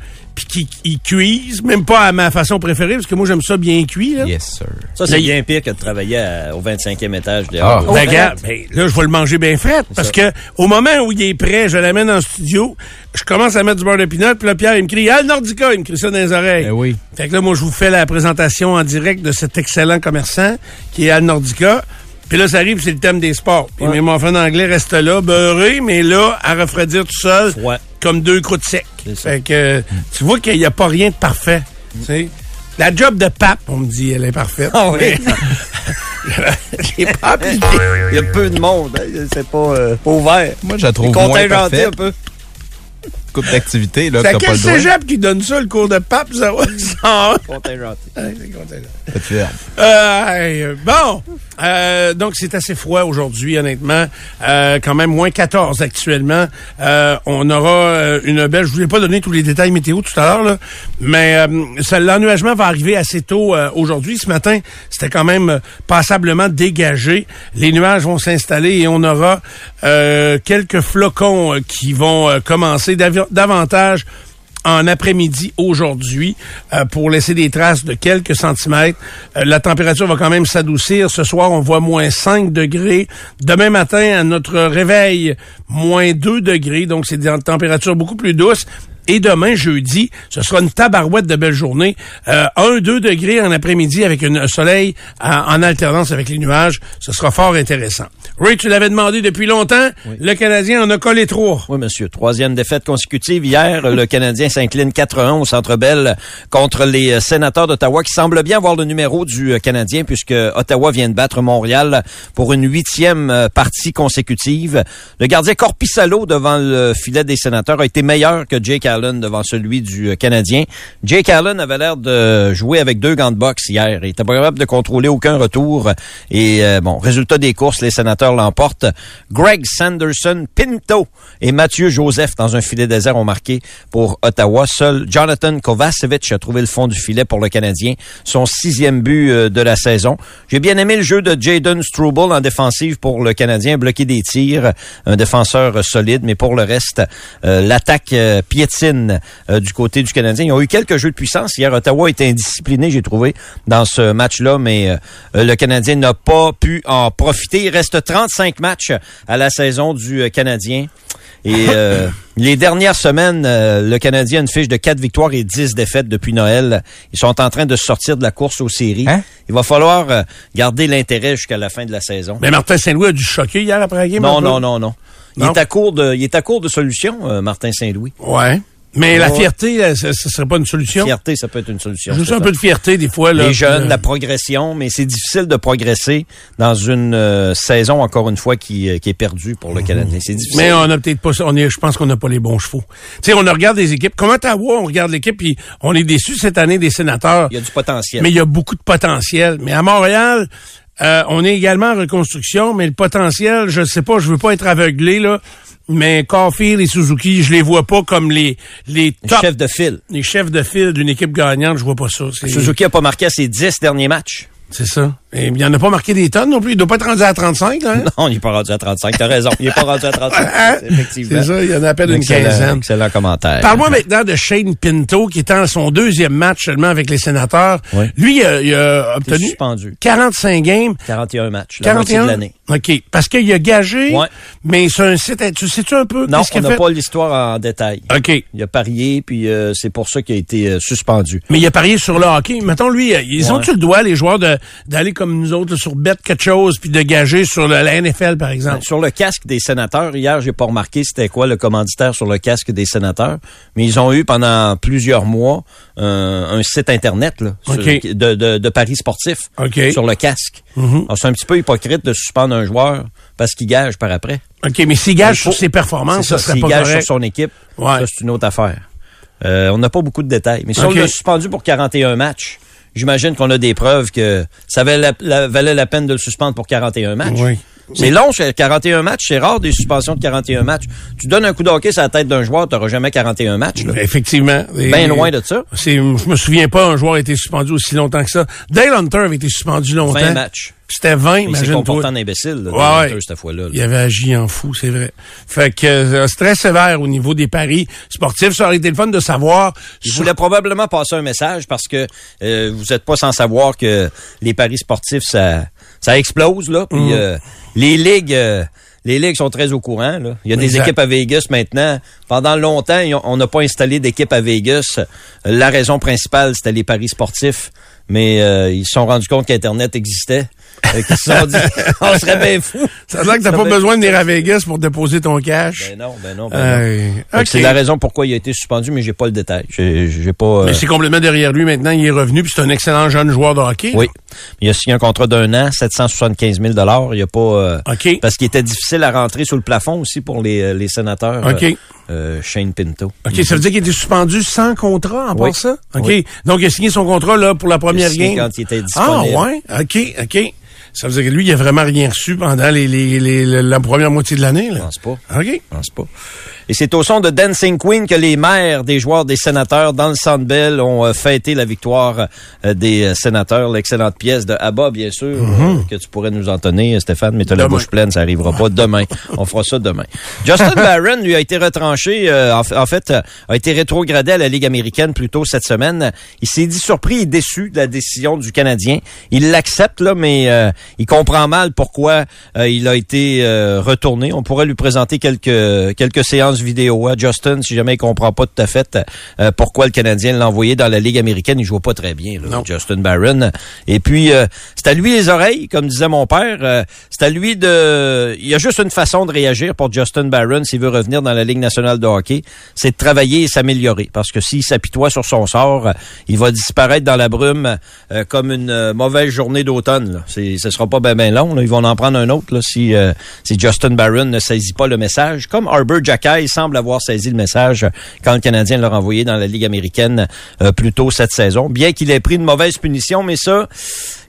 puis qu'il il cuise, même pas à ma façon préférée, parce que moi, j'aime ça bien cuit, là. Yes, sir. Ça, c'est bien pire que de travailler à- au 25e étage Ah. dehors. Ben, regarde, ben, là, je vais le manger bien fait. Parce ça. que au moment où il est prêt, je l'amène en studio, je commence à mettre du beurre de pinot, puis là, Pierre, il me crie, ah, le Nordica, il me crie ça dans les oreilles. Ben oui. Fait que là, moi, je vous fais la présentation en direct de cet excellent commerçant qui est Al Nordica. Puis là, ça arrive, c'est le thème des sports. Puis mes muffins anglais restent là, beurrés, mais là, à refroidir tout seul, comme deux croûtes secs. Fait que tu vois qu'il n'y a pas rien de parfait. tu sais. La job de pape, on me dit, elle est parfaite. Ah oui. Les papes, ils- Il y a peu de monde. hein, C'est pas, euh, pas ouvert. Moi, je la trouve moins contingenté parfaite. un peu. Coupe d'activité, là, C'est à quel cégep qui donne ça, le cours de pape 01? Contingenté. Fais-tu verbe. Euh, bon, euh, donc c'est assez froid aujourd'hui, honnêtement. Euh, quand même moins 14 actuellement. Euh, on aura euh, une belle. Je vous ai pas donné tous les détails météo tout à l'heure, là, mais euh, l'ennuagement va arriver assez tôt euh, aujourd'hui. Ce matin, c'était quand même passablement dégagé. Les nuages vont s'installer et on aura euh, quelques flocons qui vont euh, commencer davi- davantage en après-midi aujourd'hui euh, pour laisser des traces de quelques centimètres. Euh, la température va quand même s'adoucir. Ce soir, on voit moins 5 degrés. Demain matin, à notre réveil, moins 2 degrés. Donc, c'est des températures beaucoup plus douces. Et demain, jeudi, ce sera une tabarouette de belle journée. Euh, 1-2 degrés en après-midi avec un soleil en, en alternance avec les nuages. Ce sera fort intéressant. Ray, tu l'avais demandé depuis longtemps. Le Canadien en a collé trois. Oui, monsieur. Troisième défaite consécutive. Hier, le Canadien s'incline 4-1 au Centre Bell contre les euh, sénateurs d'Ottawa qui semblent bien avoir le numéro du euh, Canadien puisque Ottawa vient de battre Montréal pour une huitième euh, partie consécutive. Le gardien Corpissalo devant le filet des sénateurs a été meilleur que Jake Allen Allen devant celui du euh, Canadien. Jake Allen avait l'air de jouer avec deux gants de boxe hier. Il était pas capable de contrôler aucun retour. Et euh, bon, résultat des courses, les sénateurs l'emportent. Greg Sanderson, Pinto et Mathieu Joseph dans un filet désert ont marqué pour Ottawa. Seul Jonathan Kovacevic a trouvé le fond du filet pour le Canadien. Son sixième but euh, de la saison. J'ai bien aimé le jeu de Jaden Struble en défensive pour le Canadien, bloquer des tirs, un défenseur solide, mais pour le reste, l'attaque euh, euh, du côté du Canadien. Ils ont eu quelques jeux de puissance. Hier, Ottawa était indiscipliné, j'ai trouvé, dans ce match-là, mais euh, le Canadien n'a pas pu en profiter. Il reste 35 matchs à la saison du euh, Canadien. Et euh, les dernières semaines, euh, le Canadien a une fiche de 4 victoires et 10 défaites depuis Noël. Ils sont en train de sortir de la course aux séries. Hein? Il va falloir euh, garder l'intérêt jusqu'à la fin de la saison. Mais Martin Saint-Louis a dû choquer hier après la game. non, peu? non, non, non. Il Non? est à court de, il est à court de solutions, euh, Martin Saint-Louis. Ouais. Mais la fierté, là, ce, ce serait pas une solution. Fierté, ça peut être une solution. Juste un peu de fierté, des fois. Là, les jeunes, Euh, la progression, mais c'est difficile de progresser dans une euh, saison, encore une fois, qui, euh, qui est perdue pour le Canadien. C'est difficile. Mais on a peut-être pas, on est, je pense qu'on n'a pas les bons chevaux. Tu sais, on regarde des équipes. Comme Ottawa, on regarde l'équipe puis on est déçu cette année des sénateurs. Il y a du potentiel. Mais il y a beaucoup de potentiel. Mais à Montréal, euh, on est également en reconstruction, mais le potentiel, je sais pas, je veux pas être aveuglé, là. Mais Caulfield et Suzuki, je les vois pas comme les, les top, Chef de file. les chefs de file d'une équipe gagnante, je vois pas ça. Suzuki a pas marqué à ses 10 derniers matchs. C'est ça. Et il en a pas marqué des tonnes non plus. Il doit pas être rendu à 35, là. hein? Non, il n'est pas rendu à 35. T'as raison. Il n'est pas rendu à 35. Hein? Effectivement. C'est ça, il y en a à peine une Excellent- quinzaine. Excellent commentaire. Parle-moi maintenant de Shane Pinto, qui est en son deuxième match seulement avec les sénateurs. Oui. Lui, il a, il obtenu suspendu. 45 games. 41 matchs. La moitié 41? de l'année. OK. Parce qu'il a gagé, Ouais. mais c'est un site... Tu sais-tu un peu Non, on n'a pas l'histoire en détail. OK. Il a parié, puis euh, c'est pour ça qu'il a été euh, suspendu. Mais il a parié sur le hockey. Mettons, lui, euh, ils Ouais. ont-tu le droit, les joueurs, de d'aller comme nous autres, là, sur bet quelque chose, puis de gager sur le- la NFL, par exemple? Sur le casque des sénateurs, hier, j'ai pas remarqué c'était quoi le commanditaire sur le casque des sénateurs, mais ils ont eu pendant plusieurs mois euh, un site internet là, sur- OK. de, de, de paris sportifs OK. Mm-hmm. sur le casque. Alors, c'est un petit peu hypocrite de suspendre un joueur parce qu'il gage par après. OK, mais s'il gage sur ses performances, ça, ça, serait s'il pas gage correct. sur son équipe, Ouais. ça c'est une autre affaire. Euh, on n'a pas beaucoup de détails. Mais si OK. on l'a suspendu pour 41 matchs, j'imagine qu'on a des preuves que ça valait la, la- valait la peine de le suspendre pour 41 matchs. Oui. C'est long, c'est 41 matchs. C'est rare des suspensions de 41 matchs. Tu donnes un coup de hockey sur la tête d'un joueur, tu n'auras jamais 41 matchs. là. Effectivement. Bien loin de ça. Je me souviens pas un joueur a été suspendu aussi longtemps que ça. Dale Hunter avait été suspendu longtemps. 20 matchs. C'était 20, Il s'est comporté imagine-toi. en imbécile, là, Ouais. Hunter, cette fois-là. là. Il avait agi en fou, c'est vrai. Fait que euh, c'est très sévère au niveau des paris sportifs. Ça aurait été le fun de savoir. Il sur- voulait probablement passer un message parce que euh, vous n'êtes pas sans savoir que les paris sportifs, ça, ça explose. Là, puis Mm. euh, les ligues... euh, les ligues sont très au courant. Là. Il y a des Exact. équipes à Vegas maintenant. Pendant longtemps, on n'a pas installé d'équipe à Vegas. Euh, La raison principale, c'était les paris sportifs. Mais euh, ils se sont rendus compte qu'Internet existait. Se sont dit, on serait bien fous. Ça a l'air que t'as pas besoin de venir à Vegas pour déposer ton cash. Ben non, ben non, ben non. C'est la raison pourquoi il a été suspendu, mais j'ai pas le détail. J'ai pas. euh, Mais c'est complètement derrière lui maintenant. Il est revenu, puis c'est un excellent jeune joueur de hockey. Oui. Il a signé un contrat d'un an, 775 000 Il y a pas euh, OK. parce qu'il était difficile à rentrer sous le plafond aussi pour les, euh, les sénateurs. OK. euh, Shane Pinto. OK, ça veut dire qu'il était suspendu sans contrat en Oui. ça? OK. Oui. Donc, il a signé son contrat là pour la première Il game. quand il était Ah, disponible. ouais? OK, OK. Ça veut dire que lui, il a vraiment rien reçu pendant les, les, les- la- la première moitié de l'année. Je là. pense pas. OK. Je pense pas. Et c'est au son de Dancing Queen que les maires des joueurs des sénateurs dans le Centre Bell ont euh, fêté la victoire euh, des euh, sénateurs. L'excellente pièce de Abba, bien sûr, euh, que tu pourrais nous entonner, Stéphane, mais tu la bouche pleine, ça arrivera pas demain. On fera ça demain. Justin Barron, lui, a été retranché, euh, en, fa- en fait, a été rétrogradé à la Ligue américaine plus tôt cette semaine. Il s'est dit surpris et déçu de la décision du Canadien. Il l'accepte, là, mais euh, il comprend mal pourquoi euh, il a été retourné. On pourrait lui présenter quelques quelques séances vidéo à Justin si jamais il comprend pas tout à fait euh, pourquoi le Canadien l'a envoyé dans la Ligue américaine. Il joue pas très bien, là. Justin Barron. Et puis euh, c'est à lui les oreilles, comme disait mon père. Euh, c'est à lui de. Il y a juste une façon de réagir pour Justin Barron s'il veut revenir dans la Ligue nationale de hockey, c'est de travailler et s'améliorer. Parce que s'il s'apitoie sur son sort, euh, il va disparaître dans la brume euh, comme une euh, mauvaise journée d'automne. ce sera pas bien long. là. Ils vont en prendre un autre là, si, euh, si Justin Barron ne saisit pas le message. Comme Arbor Jacques semble avoir saisi le message quand le Canadien l'a renvoyé dans la Ligue américaine euh, plus tôt cette saison. Bien qu'il ait pris une mauvaise punition, mais ça,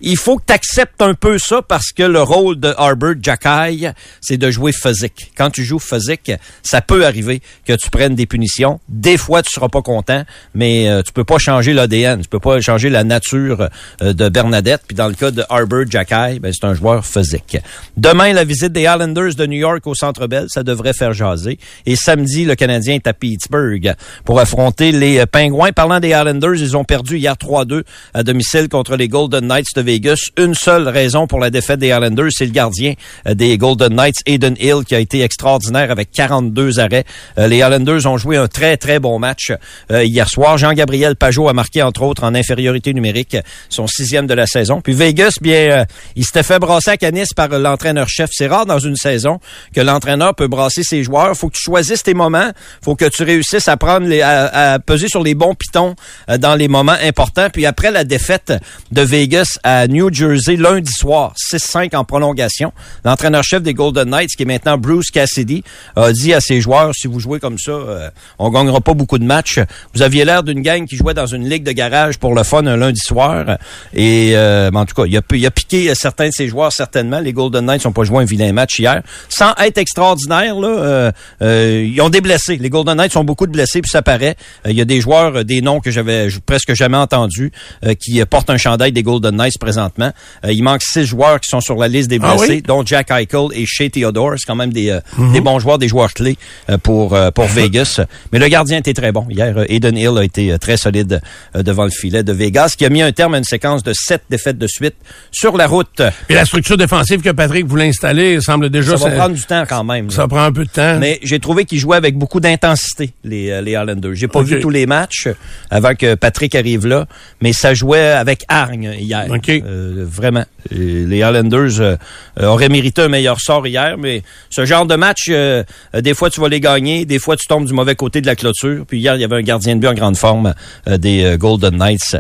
il faut que tu acceptes un peu ça parce que le rôle de Arbor Jacky, c'est de jouer physique. Quand tu joues physique, ça peut arriver que tu prennes des punitions. Des fois, tu seras pas content, mais euh, tu peux pas changer l'ADN, tu peux pas changer la nature euh, de Bernadette. Puis dans le cas de Arbor Jacky, ben, c'est un joueur physique. Demain, la visite des Islanders de New York au Centre Bell, ça devrait faire jaser. Et samedi, le Canadien est à Pittsburgh pour affronter les euh, Pingouins. Parlant des Islanders, ils ont perdu hier 3-2 à domicile contre les Golden Knights de Vegas. Une seule raison pour la défaite des Islanders, c'est le gardien euh, des Golden Knights, Aiden Hill, qui a été extraordinaire avec 42 arrêts. Euh, les Islanders ont joué un très, très bon match hier soir. Jean-Gabriel Pajot a marqué, entre autres, en infériorité numérique, son sixième de la saison. Puis Vegas, bien, il s'était fait brasser à Canis par l'entraîneur-chef. C'est rare dans une saison que l'entraîneur peut brasser ses joueurs. Faut que tu choisisses tes moments. Faut que tu réussisses à prendre les, à, peser sur les bons pitons euh, dans les moments importants. Puis après la défaite de Vegas à New Jersey lundi soir, 6-5 en prolongation, l'entraîneur-chef des Golden Knights, qui est maintenant Bruce Cassidy, a dit à ses joueurs, si vous jouez comme ça, euh, on gagnera pas beaucoup de matchs. Vous aviez l'air d'une gang qui jouait dans une ligue de garage pour le fun un lundi soir. Et euh, en tout cas, il a, piqué certains de ses joueurs certainement. Les Golden Knights n'ont pas joué un vilain match hier. Sans être extraordinaire, là, euh, ils ont des blessés. Les Golden Knights ont beaucoup de blessés, puis ça paraît. Euh, il y a des joueurs, des noms que j'avais presque jamais entendus, qui portent un chandail des Golden Knights présentement. il manque six joueurs qui sont sur la liste des Ah blessés, dont Jack Eichel et Shea Theodore. C'est quand même des, des bons joueurs, des joueurs clés pour, pour Vegas. Mais le gardien était très bon. Hier, Eden Hill a été très solide devant le filet de Vegas, qui a mis un terme à une séquence de sept défaites de suite sur la route. Et la structure défensive que Patrick voulait installer semble déjà... Ça va prendre du temps quand même. Ça prend un peu de temps. Mais j'ai trouvé qu'ils jouaient avec beaucoup d'intensité, les, euh, les Islanders. J'ai pas Ok. vu tous les matchs avant que Patrick arrive là, mais ça jouait avec hargne hier. Euh, vraiment. Et Les Islanders euh, euh, auraient mérité un meilleur sort hier, mais ce genre de match, euh, euh, des fois tu vas les gagner, des fois tu tombes du mauvais côté de la clôture. Puis hier, il y avait un gardien de but en grande forme euh, des Golden Knights.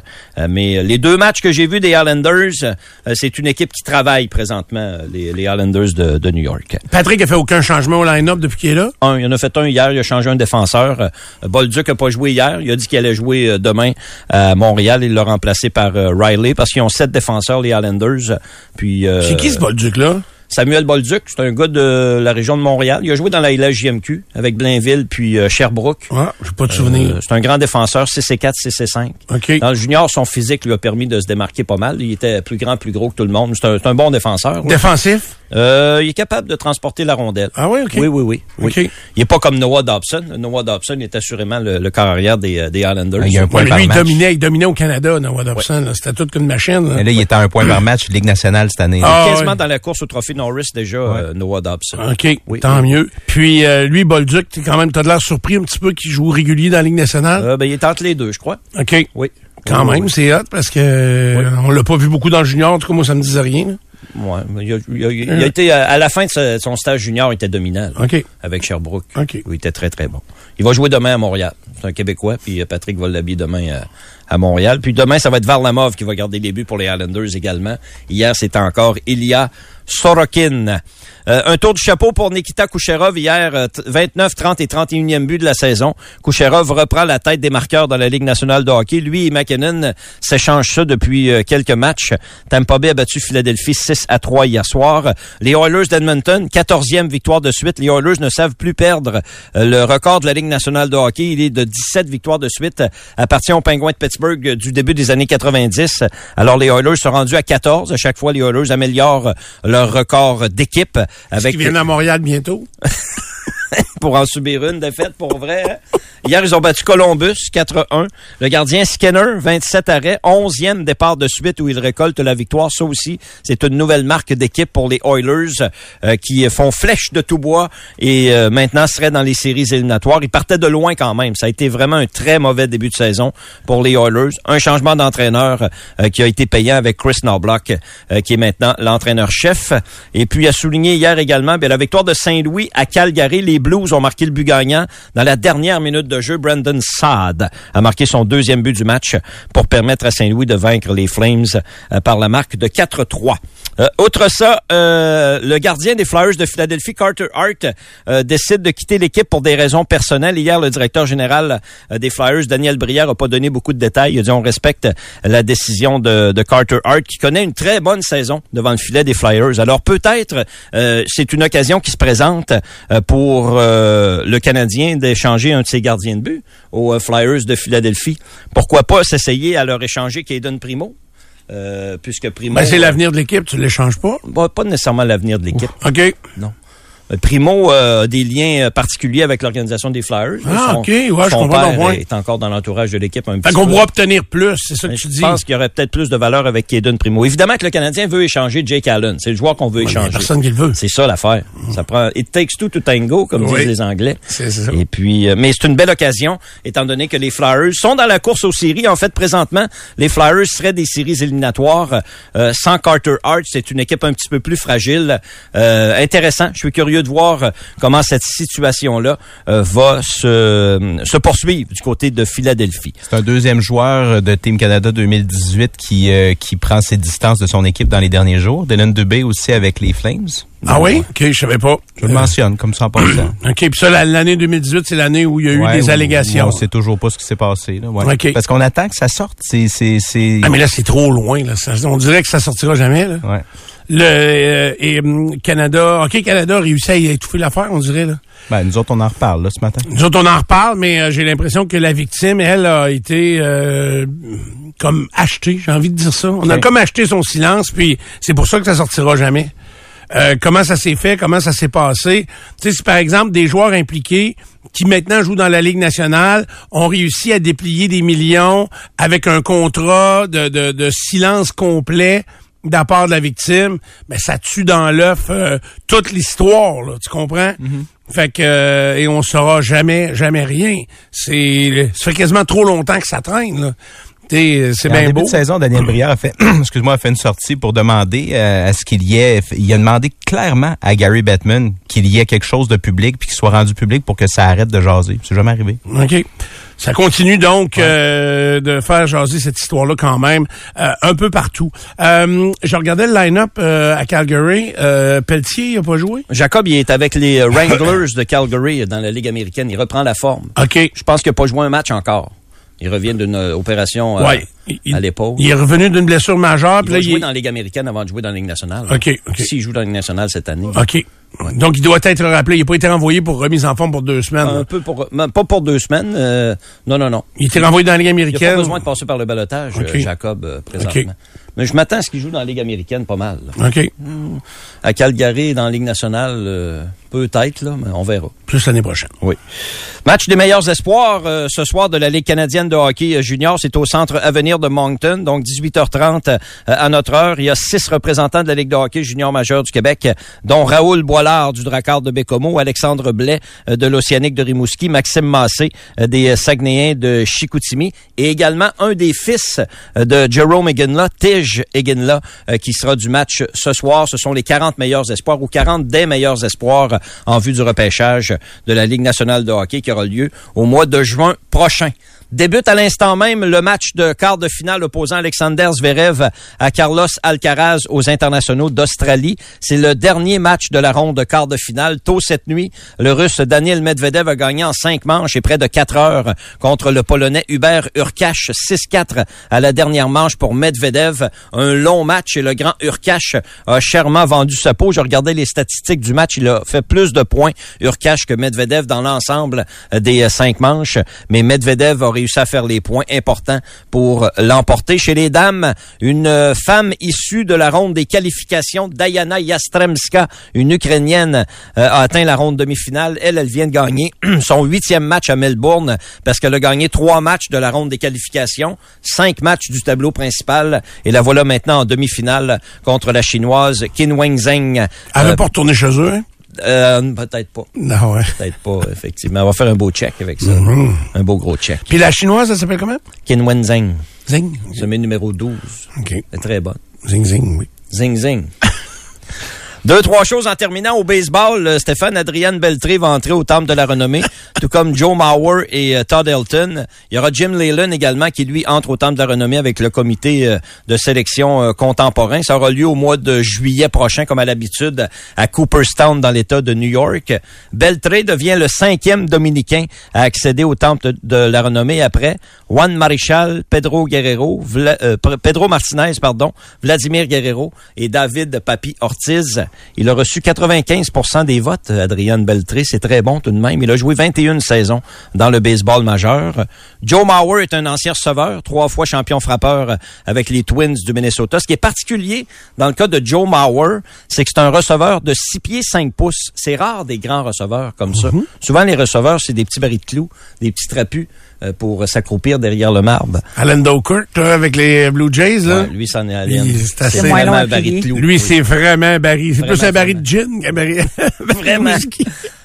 Mais les deux matchs que j'ai vus des Islanders, euh, c'est une équipe qui travaille présentement, les, les Islanders de, de New York. Patrick a fait aucun changement au line-up depuis qu'il est là? Un, il en a fait un hier, il a changé un défenseur. Euh, Bolduc a pas joué hier, il a dit qu'il allait jouer euh, demain à Montréal. Il l'a remplacé par euh, Riley parce qu'ils ont sept défenseurs, les Islanders. Puis C'est qui ce Bolduc-là? Samuel Bolduc, c'est un gars de la région de Montréal. Il a joué dans la LHJMQ avec Blainville puis euh, Sherbrooke. Ah, j'ai pas de souvenir. Euh, c'est un grand défenseur, 6C4, 6C5. OK. Dans le junior, son physique lui a permis de se démarquer pas mal. Il était plus grand, plus gros que tout le monde. C'est un, c'est un bon défenseur. oui. Défensif? Euh, il est capable de transporter la rondelle. Ah oui, OK. Oui, oui, oui. Il est pas comme Noah Dobson. Noah Dobson est assurément le, le corps arrière des, euh, des Islanders. Il y a un point Ouais, par lui, il match. dominait, il dominait au Canada, Noah Dobson. C'était toute qu'une machine. là. Mais là, il est à un point par match, Ligue nationale cette année. Ah, quasiment ouais. dans la course au trophée Norris déjà, euh, Noah Dobson. OK, Oui. tant mieux. Puis euh, lui, Bolduc, t'es quand même, t'as de l'air surpris un petit peu qu'il joue régulier dans la Ligue nationale. Euh, ben, il est entre les deux, je crois. OK. Oui. Quand Oui, même, c'est hot parce que on l'a pas vu beaucoup dans le junior. En tout cas, moi, ça me disait rien. là. Ouais, il, a, il a- il a été, à, à la fin de ce- son stage junior, il était dominant. là, OK. Avec Sherbrooke. OK. Il était très, très bon. Il va jouer demain à Montréal. C'est un Québécois, puis Patrick va l'habiller demain euh, à Montréal. Puis demain, ça va être Varlamov qui va garder les buts pour les Islanders également. Hier, c'était encore Ilya Sorokin. Euh, un tour du chapeau pour Nikita Kucherov hier, euh, t- 29, 30 et 31e but de la saison. Kucherov reprend la tête des marqueurs dans la Ligue nationale de hockey. Lui et McKinnon s'échangent ça depuis euh, quelques matchs. Tampa Bay a battu Philadelphie 6 à 3 hier soir. Les Oilers d'Edmonton, 14e victoire de suite. Les Oilers ne savent plus perdre. Euh, le record de la Ligue nationale de hockey, il est de 17 victoires de suite. Appartient aux Penguins de Pittsburgh euh, du début des années 90. Alors les Oilers sont rendus à 14. À chaque fois, les Oilers améliorent leur record d'équipe Avec... Qui viennent à Montréal bientôt. pour en subir une défaite pour vrai. hein. Hier, ils ont battu Columbus 4-1. Le gardien Skinner, 27 arrêts, 11e départ de suite où il récolte la victoire. Ça aussi, c'est une nouvelle marque d'équipe pour les Oilers euh, qui font flèche de tout bois et euh, maintenant seraient dans les séries éliminatoires. Ils partaient de loin quand même. Ça a été vraiment un très mauvais début de saison pour les Oilers. Un changement d'entraîneur euh, qui a été payant avec Chris Knobloch, euh, qui est maintenant l'entraîneur-chef. Et puis, a souligné hier également bien, la victoire de Saint-Louis à Calgary. Les Blues ont marqué le but gagnant dans la dernière minute de jeu. Brandon Saad a marqué son deuxième but du match pour permettre à Saint-Louis de vaincre les Flames euh, par la marque de 4-3. Euh, outre ça, euh, le gardien des Flyers de Philadelphie, Carter Hart, euh, décide de quitter l'équipe pour des raisons personnelles. Hier, le directeur général euh, des Flyers, Daniel Brière, a pas donné beaucoup de détails. Il a dit on respecte la décision de, de Carter Hart, qui connaît une très bonne saison devant le filet des Flyers. Alors peut-être c'est une occasion qui se présente pour le Canadien d'échanger un de ses gardiens de but aux Flyers de Philadelphie. Pourquoi pas s'essayer à leur échanger Caden Primo? Euh, puisque Primo... Ben, c'est l'avenir de l'équipe, tu l'échanges pas? Bon, pas nécessairement l'avenir de l'équipe. OK. Non. Primo euh, a des liens euh, particuliers avec l'organisation des Flyers. Ah, Son- OK, ouais, je comprends père point. est encore dans l'entourage de l'équipe un petit Fait qu'on pourra obtenir plus, c'est ça que tu je dis. pense qu'il y aurait peut-être plus de valeur avec Caden Primo. Évidemment que le Canadien veut échanger Jake Allen. C'est le joueur qu'on veut Ouais, échanger. personne qui le veut. C'est ça l'affaire. Ça prend it takes two to tango comme Oui. disent les Anglais. C'est ça. Et puis euh, mais c'est une belle occasion étant donné que les Flyers sont dans la course aux séries. En fait, présentement, les Flyers seraient des séries éliminatoires euh, sans Carter Hart. C'est une équipe un petit peu plus fragile. Euh, intéressant. Je suis curieux de voir euh, comment cette situation-là euh, va se, se poursuivre du côté de Philadelphie. C'est un deuxième joueur de Team Canada 2018 qui, euh, qui prend ses distances de son équipe dans les derniers jours. Dylan Dubé aussi avec les Flames. Ah oui? OK, je savais pas. Je le mentionne comme ça en passant. OK, puis ça, la- l'année 2018, c'est l'année où il y a eu Ouais, des on- allégations. On sait toujours pas ce qui s'est passé. Là, ouais. Parce qu'on attend que ça sorte. C'est, c'est, c'est... Ah, mais là, c'est trop loin. Là. Ça- on dirait que ça sortira jamais. Là. Ouais. Le euh, et, hum, Canada, OK, Canada a réussi à étouffer l'affaire, on dirait. Là. Ben, nous autres, on en reparle là, ce matin. Nous autres, on en reparle, mais euh, j'ai l'impression que la victime, elle, a été euh, comme achetée, j'ai envie de dire ça. On a comme acheté son silence, puis c'est pour ça que ça sortira jamais. Euh, comment ça s'est fait, comment ça s'est passé? Tu sais, si par exemple des joueurs impliqués qui maintenant jouent dans la Ligue nationale ont réussi à déplier des millions avec un contrat de, de, de silence complet de la part de la victime, ben ça tue dans l'œuf euh, toute l'histoire, là, tu comprends? Fait que euh, et on saura jamais, jamais rien. C'est ça fait quasiment trop longtemps que ça traîne. Là. T'sais, C'est En bien début beau. de saison, Daniel Brière a fait, excuse-moi, a fait une sortie pour demander euh, à ce qu'il y ait, il a demandé clairement à Gary Bettman qu'il y ait quelque chose de public puis qu'il soit rendu public pour que ça arrête de jaser. C'est jamais arrivé. OK. Ça continue donc euh, de faire jaser cette histoire-là quand même euh, un peu partout. Euh, je regardais le line-up euh, à Calgary. Euh, Pelletier, il a pas joué? Jacob, il est avec les Wranglers de Calgary dans la Ligue américaine. Il reprend la forme. OK. Je pense qu'il n'a pas joué un match encore. Il revient d'une euh, opération euh, Ouais. Il- à l'épaule. Il est revenu d'une blessure majeure. Il jouer il- dans la Ligue américaine avant de jouer dans la Ligue nationale. OK, OK. S'il joue dans la Ligue nationale cette année. OK. Donc, il doit être rappelé. Il n'a pas été renvoyé pour remise en forme pour deux semaines. Un peu pour, pas pour deux semaines. euh, non, non, non. Il était renvoyé dans la Ligue Il n'y a américaine. pas besoin de passer par le balotage, euh, Jacob, euh, présentement. Mais je m'attends à ce qu'il joue dans la Ligue américaine pas mal. là. OK. À Calgary, dans la Ligue nationale, euh, peut-être, là, mais on verra. Plus l'année prochaine. Oui. Match des meilleurs espoirs euh, ce soir de la Ligue canadienne de hockey euh, junior. C'est au centre Avenir de Moncton, donc 18h30 euh, à notre heure. Il y a six représentants de la Ligue de hockey junior majeur du Québec, dont Raoul Boilard du Dracard de Bécomo, Alexandre Blais euh, de l'Océanique de Rimouski, Maxime Massé des Saguenayens de Chicoutimi et également un des fils de Jerome Eginla, Tige Eginla, qui sera du match ce soir. Ce sont les 40 meilleurs espoirs ou 40 des meilleurs espoirs en vue du repêchage de la Ligue nationale de hockey qui aura lieu au mois de juin prochain. Débute à l'instant même le match de quart de finale opposant Alexander Zverev à Carlos Alcaraz aux internationaux d'Australie. C'est le dernier match de la ronde de quart de finale. Tôt cette nuit, le Russe Daniel Medvedev a gagné en cinq manches et près de quatre heures contre le Polonais Hubert Urkash 6-4 à la dernière manche pour Medvedev. Un long match et le grand Urkash a chèrement vendu sa peau. Je regardais les statistiques du match. Il a fait plus de points Urkash que Medvedev dans l'ensemble des cinq manches. Mais Medvedev a réussi à faire les points importants pour l'emporter. Chez les dames, une femme issue de la ronde des qualifications, Diana Yastremska, une Ukrainienne, euh, a atteint la ronde demi-finale. Elle, elle vient de gagner son huitième match à Melbourne parce qu'elle a gagné trois matchs de la ronde des qualifications, cinq matchs du tableau principal. Et la voilà maintenant en demi-finale contre la chinoise Qin Wenzheng. Elle veut Euh, pas retourner chez eux, hein? Euh, peut-être pas. Non, ouais. Peut-être pas, effectivement. On va faire un beau check avec ça. Un beau gros check. Puis la chinoise, elle s'appelle comment? Kin Wenzheng, Zing. sommet numéro 12. OK. Elle est très bonne. Zing, zing, oui. Zing, zing. Deux, trois choses en terminant au baseball. euh, Stéphane, Adrienne Beltré va entrer au Temple de la Renommée, tout comme Joe Mauer et euh, Todd Elton. Il y aura Jim Leyland également qui, lui, entre au Temple de la Renommée avec le comité euh, de sélection euh, contemporain. Ça aura lieu au mois de juillet prochain, comme à l'habitude, à Cooperstown, dans l'État de New York. Beltré devient le cinquième dominicain à accéder au Temple de, la Renommée après Juan Marichal, Pedro Guerrero, Pedro Martinez, pardon, Vladimir Guerrero et David Papi Ortiz. Il a reçu 95% des votes, Adrian Beltré. C'est très bon tout de même. Il a joué 21 saisons dans le baseball majeur. Joe Mauer est un ancien receveur, trois fois champion frappeur avec les Twins du Minnesota. Ce qui est particulier dans le cas de Joe Mauer, c'est que c'est un receveur de 6 pieds 5 pouces. C'est rare des grands receveurs comme ça. Souvent, les receveurs, c'est des petits barils de clous, des petits trapus pour s'accroupir derrière le marbre. Alan Dokert, là, avec les Blue Jays, là. Ouais, lui, c'en est. Il- c'est assez- C'est moins long vraiment un baril de. Lui, c'est vraiment baril. C'est plus un baril de gin qu'un baril. Vraiment.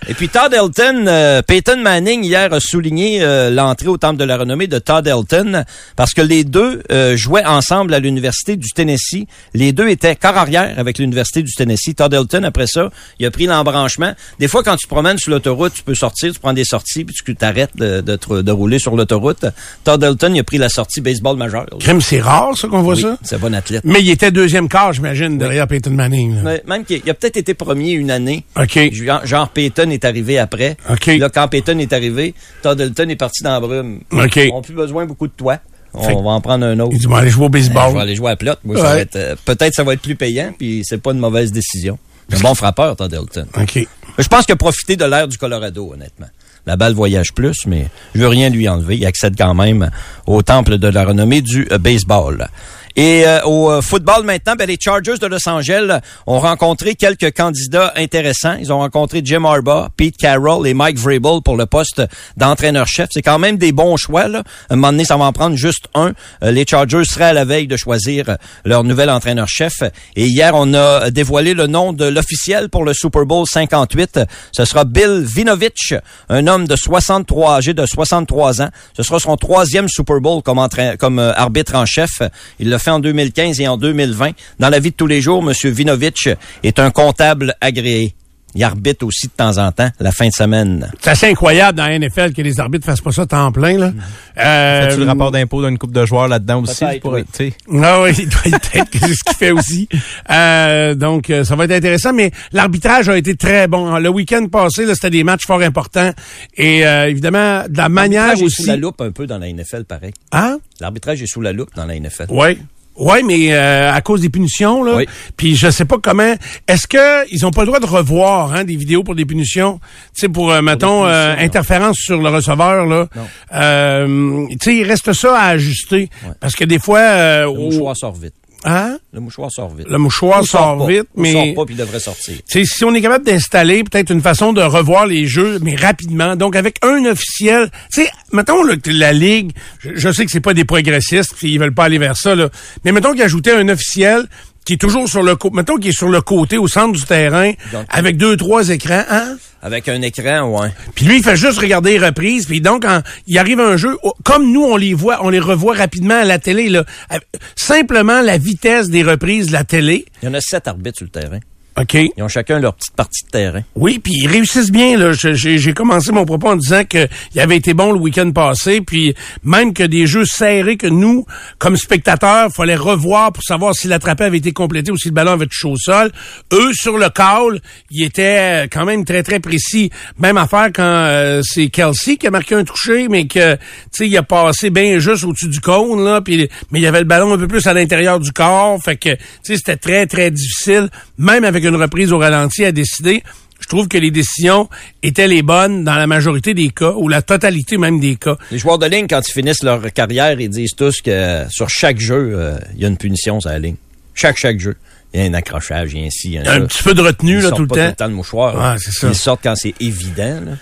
Et puis Todd Elton, euh, Peyton Manning hier a souligné euh, l'entrée au Temple de la Renommée de Todd Elton parce que les deux euh, jouaient ensemble à l'Université du Tennessee. Les deux étaient corps arrière avec l'Université du Tennessee. Todd Elton, après ça, il a pris l'embranchement. Des fois, quand tu te promènes sur l'autoroute, tu peux sortir, tu prends des sorties, puis tu t'arrêtes de, de, te- de rouler sur l'autoroute. Todd Elton, il a pris la sortie baseball majeur. Crème, c'est rare, ça, qu'on voit Oui, ça? c'est un bon athlète. Mais il était deuxième quart, j'imagine, derrière Peyton Manning. là. Même qu'il il a peut-être été premier une année. OK. Genre, Peyton est arrivé après. OK. Là, quand Peyton est arrivé, Todd Elton est parti dans la brume. OK. On n'a plus besoin beaucoup de toi. On va en prendre un autre. Il dit, bon, allez jouer au Ben, je baseball. vais aller jouer à plot. Moi, ça Ouais. va être, euh, peut-être ça va être plus payant, puis c'est pas une mauvaise décision. Un bon frappeur, Todd Elton. OK. Je pense qu'il a profité de l'air du Colorado, honnêtement. La balle voyage plus, mais je veux rien lui enlever. Il accède quand même au temple de la renommée du baseball. Et euh, au euh, football maintenant, ben, les Chargers de Los Angeles ont rencontré quelques candidats intéressants. Ils ont rencontré Jim Harbaugh, Pete Carroll et Mike Vrabel pour le poste d'entraîneur-chef. C'est quand même des bons choix. Là. À un moment donné, ça va en prendre juste un. Euh, les Chargers seraient à la veille de choisir euh, leur nouvel entraîneur-chef. Et hier, on a dévoilé le nom de l'officiel pour le Super Bowl 58. Ce sera Bill Vinovich, un homme de 63, âgé de 63 ans. Ce sera son troisième Super Bowl comme, comme arbitre en chef. Il l'a fait en 2015 et en 2020. Dans la vie de tous les jours, M. Vinovich est un comptable agréé. Il arbitre aussi de temps en temps, la fin de semaine. C'est assez incroyable dans la NFL que les arbitres fassent pas ça temps plein, là. Euh, Fais-tu le rapport d'impôt d'une coupe de joueurs là-dedans aussi? Peut-être, pour- oui. tu sais? Ah oui, il doit peut-être que c'est ce qu'il fait aussi. Euh, donc, euh, ça va être intéressant, mais l'arbitrage a été très bon. Le week-end passé, là, c'était des matchs fort importants. Et euh, évidemment, de la manière L'arbitrage est aussi... sous la loupe un peu dans la NFL, pareil. Hein? L'arbitrage est sous la loupe dans la NFL. Oui. Oui, mais euh, à cause des punitions, là. Oui. Puis je sais pas comment. Est-ce que ils ont pas le droit de revoir hein, des vidéos pour des punitions? Tu sais, pour, euh, mettons, euh, interférence sur le receveur, là. Euh, tu sais, il reste ça à ajuster. Parce que des fois. Euh, Le au- mouchoir sort vite. Hein? Le mouchoir sort vite. Le mouchoir Ou sort vite, mais- sort pas puis il devrait sortir. Si on est capable d'installer peut-être une façon de revoir les jeux, mais rapidement, donc avec un officiel, tu sais, mettons là, que la Ligue, je, je sais que c'est pas des progressistes, puis ils veulent pas aller vers ça, là, mais mettons qu'ils ajoutaient un officiel qui est toujours sur le côté, mettons qu'il est sur le côté, au centre du terrain, Donc- avec deux, trois écrans, hein? Avec un écran, ouais. Puis lui, il fait juste regarder les reprises. Puis donc, quand il arrive un jeu, oh, comme nous, on les voit, on les revoit rapidement à la télé. Là, Euh, simplement la vitesse des reprises de la télé. Il y en a sept arbitres sur le terrain. OK. Ils ont chacun leur petite partie de terrain. Oui, puis ils réussissent bien. Là. J'ai commencé mon propos en disant que il avait été bon le week-end passé, puis même que des jeux serrés que nous, comme spectateurs, fallait revoir pour savoir si l'attrapé avait été complété ou si le ballon avait touché au sol. Eux, sur le call, ils étaient quand même très, très précis. Même affaire quand euh, c'est Kelsey qui a marqué un touché, mais que, tu sais, il a passé bien juste au-dessus du cône, là, puis mais il y avait le ballon un peu plus à l'intérieur du corps. Fait que, tu sais, c'était très, très difficile, même avec une reprise au ralenti à décider. Je trouve que les décisions étaient les bonnes dans la majorité des cas, ou la totalité même des cas. Les joueurs de ligne, quand ils finissent leur carrière, ils disent tous que sur chaque jeu, euh, il y a une punition sur la ligne. Chaque, chaque jeu. Il y a un accrochage, il y a un ci, il y a un, Un petit peu de retenue, Ils là, sortent tout le pas temps. tout le temps de mouchoir. Ils sortent quand c'est évident. Là.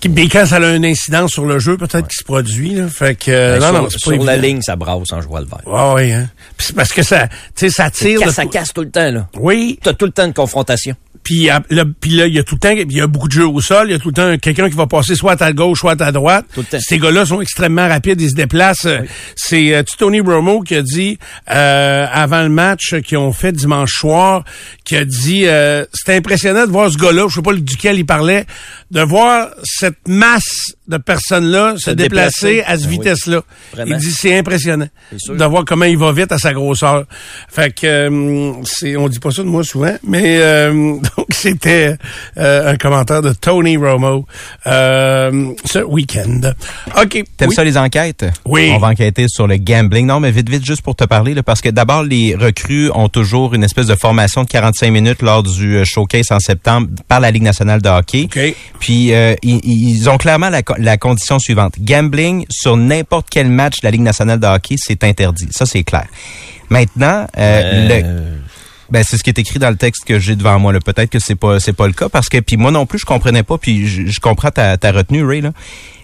Qui- Mais quand ça a une incidence sur le jeu, peut-être qu'il se produit, là. Fait que, euh, Ben, non, sur non, c'est pas sur la ligne, ça brasse en jouant le vert. Ouais, ouais, hein. Puis parce que ça, tu sais, ça tire. Ça, casse tout le temps. là. Oui. T'as tout le temps une confrontation. Puis il y a- là, puis là, il y a tout le temps, il y a beaucoup de jeux au sol. Il y a tout le temps quelqu'un qui va passer soit à ta gauche, soit à ta droite. Tout le temps. Ces gars-là sont extrêmement rapides, ils se déplacent. C'est euh, Tony Romo qui a dit euh, avant le match qu'ils ont fait dimanche soir, qui a dit euh, c'était impressionnant de voir ce gars-là, je sais pas duquel il parlait, de voir cette masse de personnes-là se, Se déplacer, déplacer. à cette Ben oui. vitesse-là. Il dit c'est impressionnant C'est sûr. de voir comment il va vite à sa grosseur. Fait que euh, c'est on dit pas ça de moi souvent, mais euh, donc c'était euh, un commentaire de Tony Romo euh, ce week-end. OK. T'aimes Oui. ça les enquêtes? Oui. On va enquêter sur le gambling. Non, mais vite, vite, juste pour te parler, là, parce que d'abord, les recrues ont toujours une espèce de formation de 45 minutes lors du euh, showcase en septembre par la Ligue nationale de hockey. OK. Puis, euh, ils, ils ont clairement la, la condition suivante. Gambling sur n'importe quel match de la Ligue nationale de hockey, c'est interdit. Ça, c'est clair. Maintenant, euh, le... Ben c'est ce qui est écrit dans le texte que j'ai devant moi. Peut-être que c'est pas c'est pas le cas parce que puis moi non plus je comprenais pas puis je, je comprends ta, ta retenue Ray là.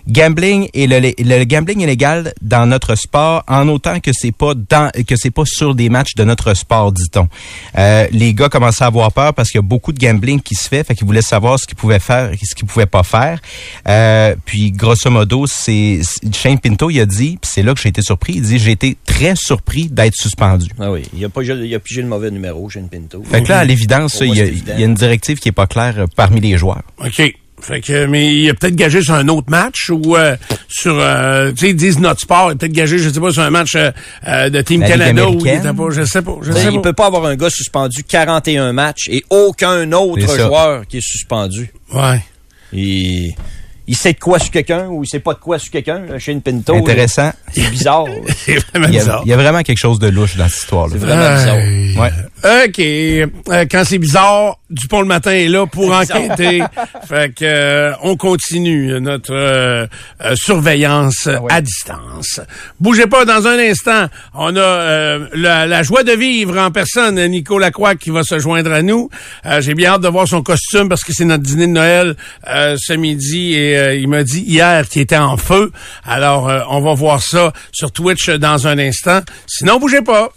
Gambling et le, le gambling est légal dans notre sport en autant que c'est pas dans que c'est pas sur des matchs de notre sport dit-on. Euh, les gars commençaient à avoir peur parce qu'il y a beaucoup de gambling qui se fait, fait qu'ils voulaient savoir ce qu'ils pouvaient faire et ce qu'ils pouvaient pas faire. Euh, puis grosso modo, c'est Shane Pinto il a dit, puis c'est là que j'ai été surpris, il dit j'ai été très surpris d'être suspendu. Ah oui, il a, pas, il a pigé le mauvais numéro, Shane Pinto. Fait que là, à l'évidence, il y, a- il y a une directive qui est pas claire euh, parmi les joueurs. OK. Fait que, mais il a peut-être gagé sur un autre match ou euh, sur, euh, tu sais, ils disent notre sport, il a peut-être gagé, je sais pas, sur un match euh, euh, de Team La Canada ou il était pas, je sais pas, je Ben, sais il pas. peut pas avoir un gars suspendu 41 matchs et aucun autre joueur qui est suspendu. Ouais. Il, il sait de quoi sur quelqu'un ou il sait pas de quoi sur quelqu'un, là, Shane Pinto. Intéressant. C'est bizarre. C'est vraiment Il y, a, bizarre. il y a vraiment quelque chose de louche dans cette histoire-là. C'est vraiment bizarre. Ouais. OK. Euh, quand c'est bizarre, Dupont le matin est là pour enquêter. fait que euh, on continue notre euh, euh, surveillance Ah à distance. Bougez pas dans un instant. On a euh, la, la joie de vivre en personne, Nico Lacroix qui va se joindre à nous. Euh, J'ai bien hâte de voir son costume parce que c'est notre dîner de Noël euh, ce midi et euh, il m'a dit hier qu'il était en feu. Alors euh, on va voir ça sur Twitch dans un instant. Sinon bougez pas.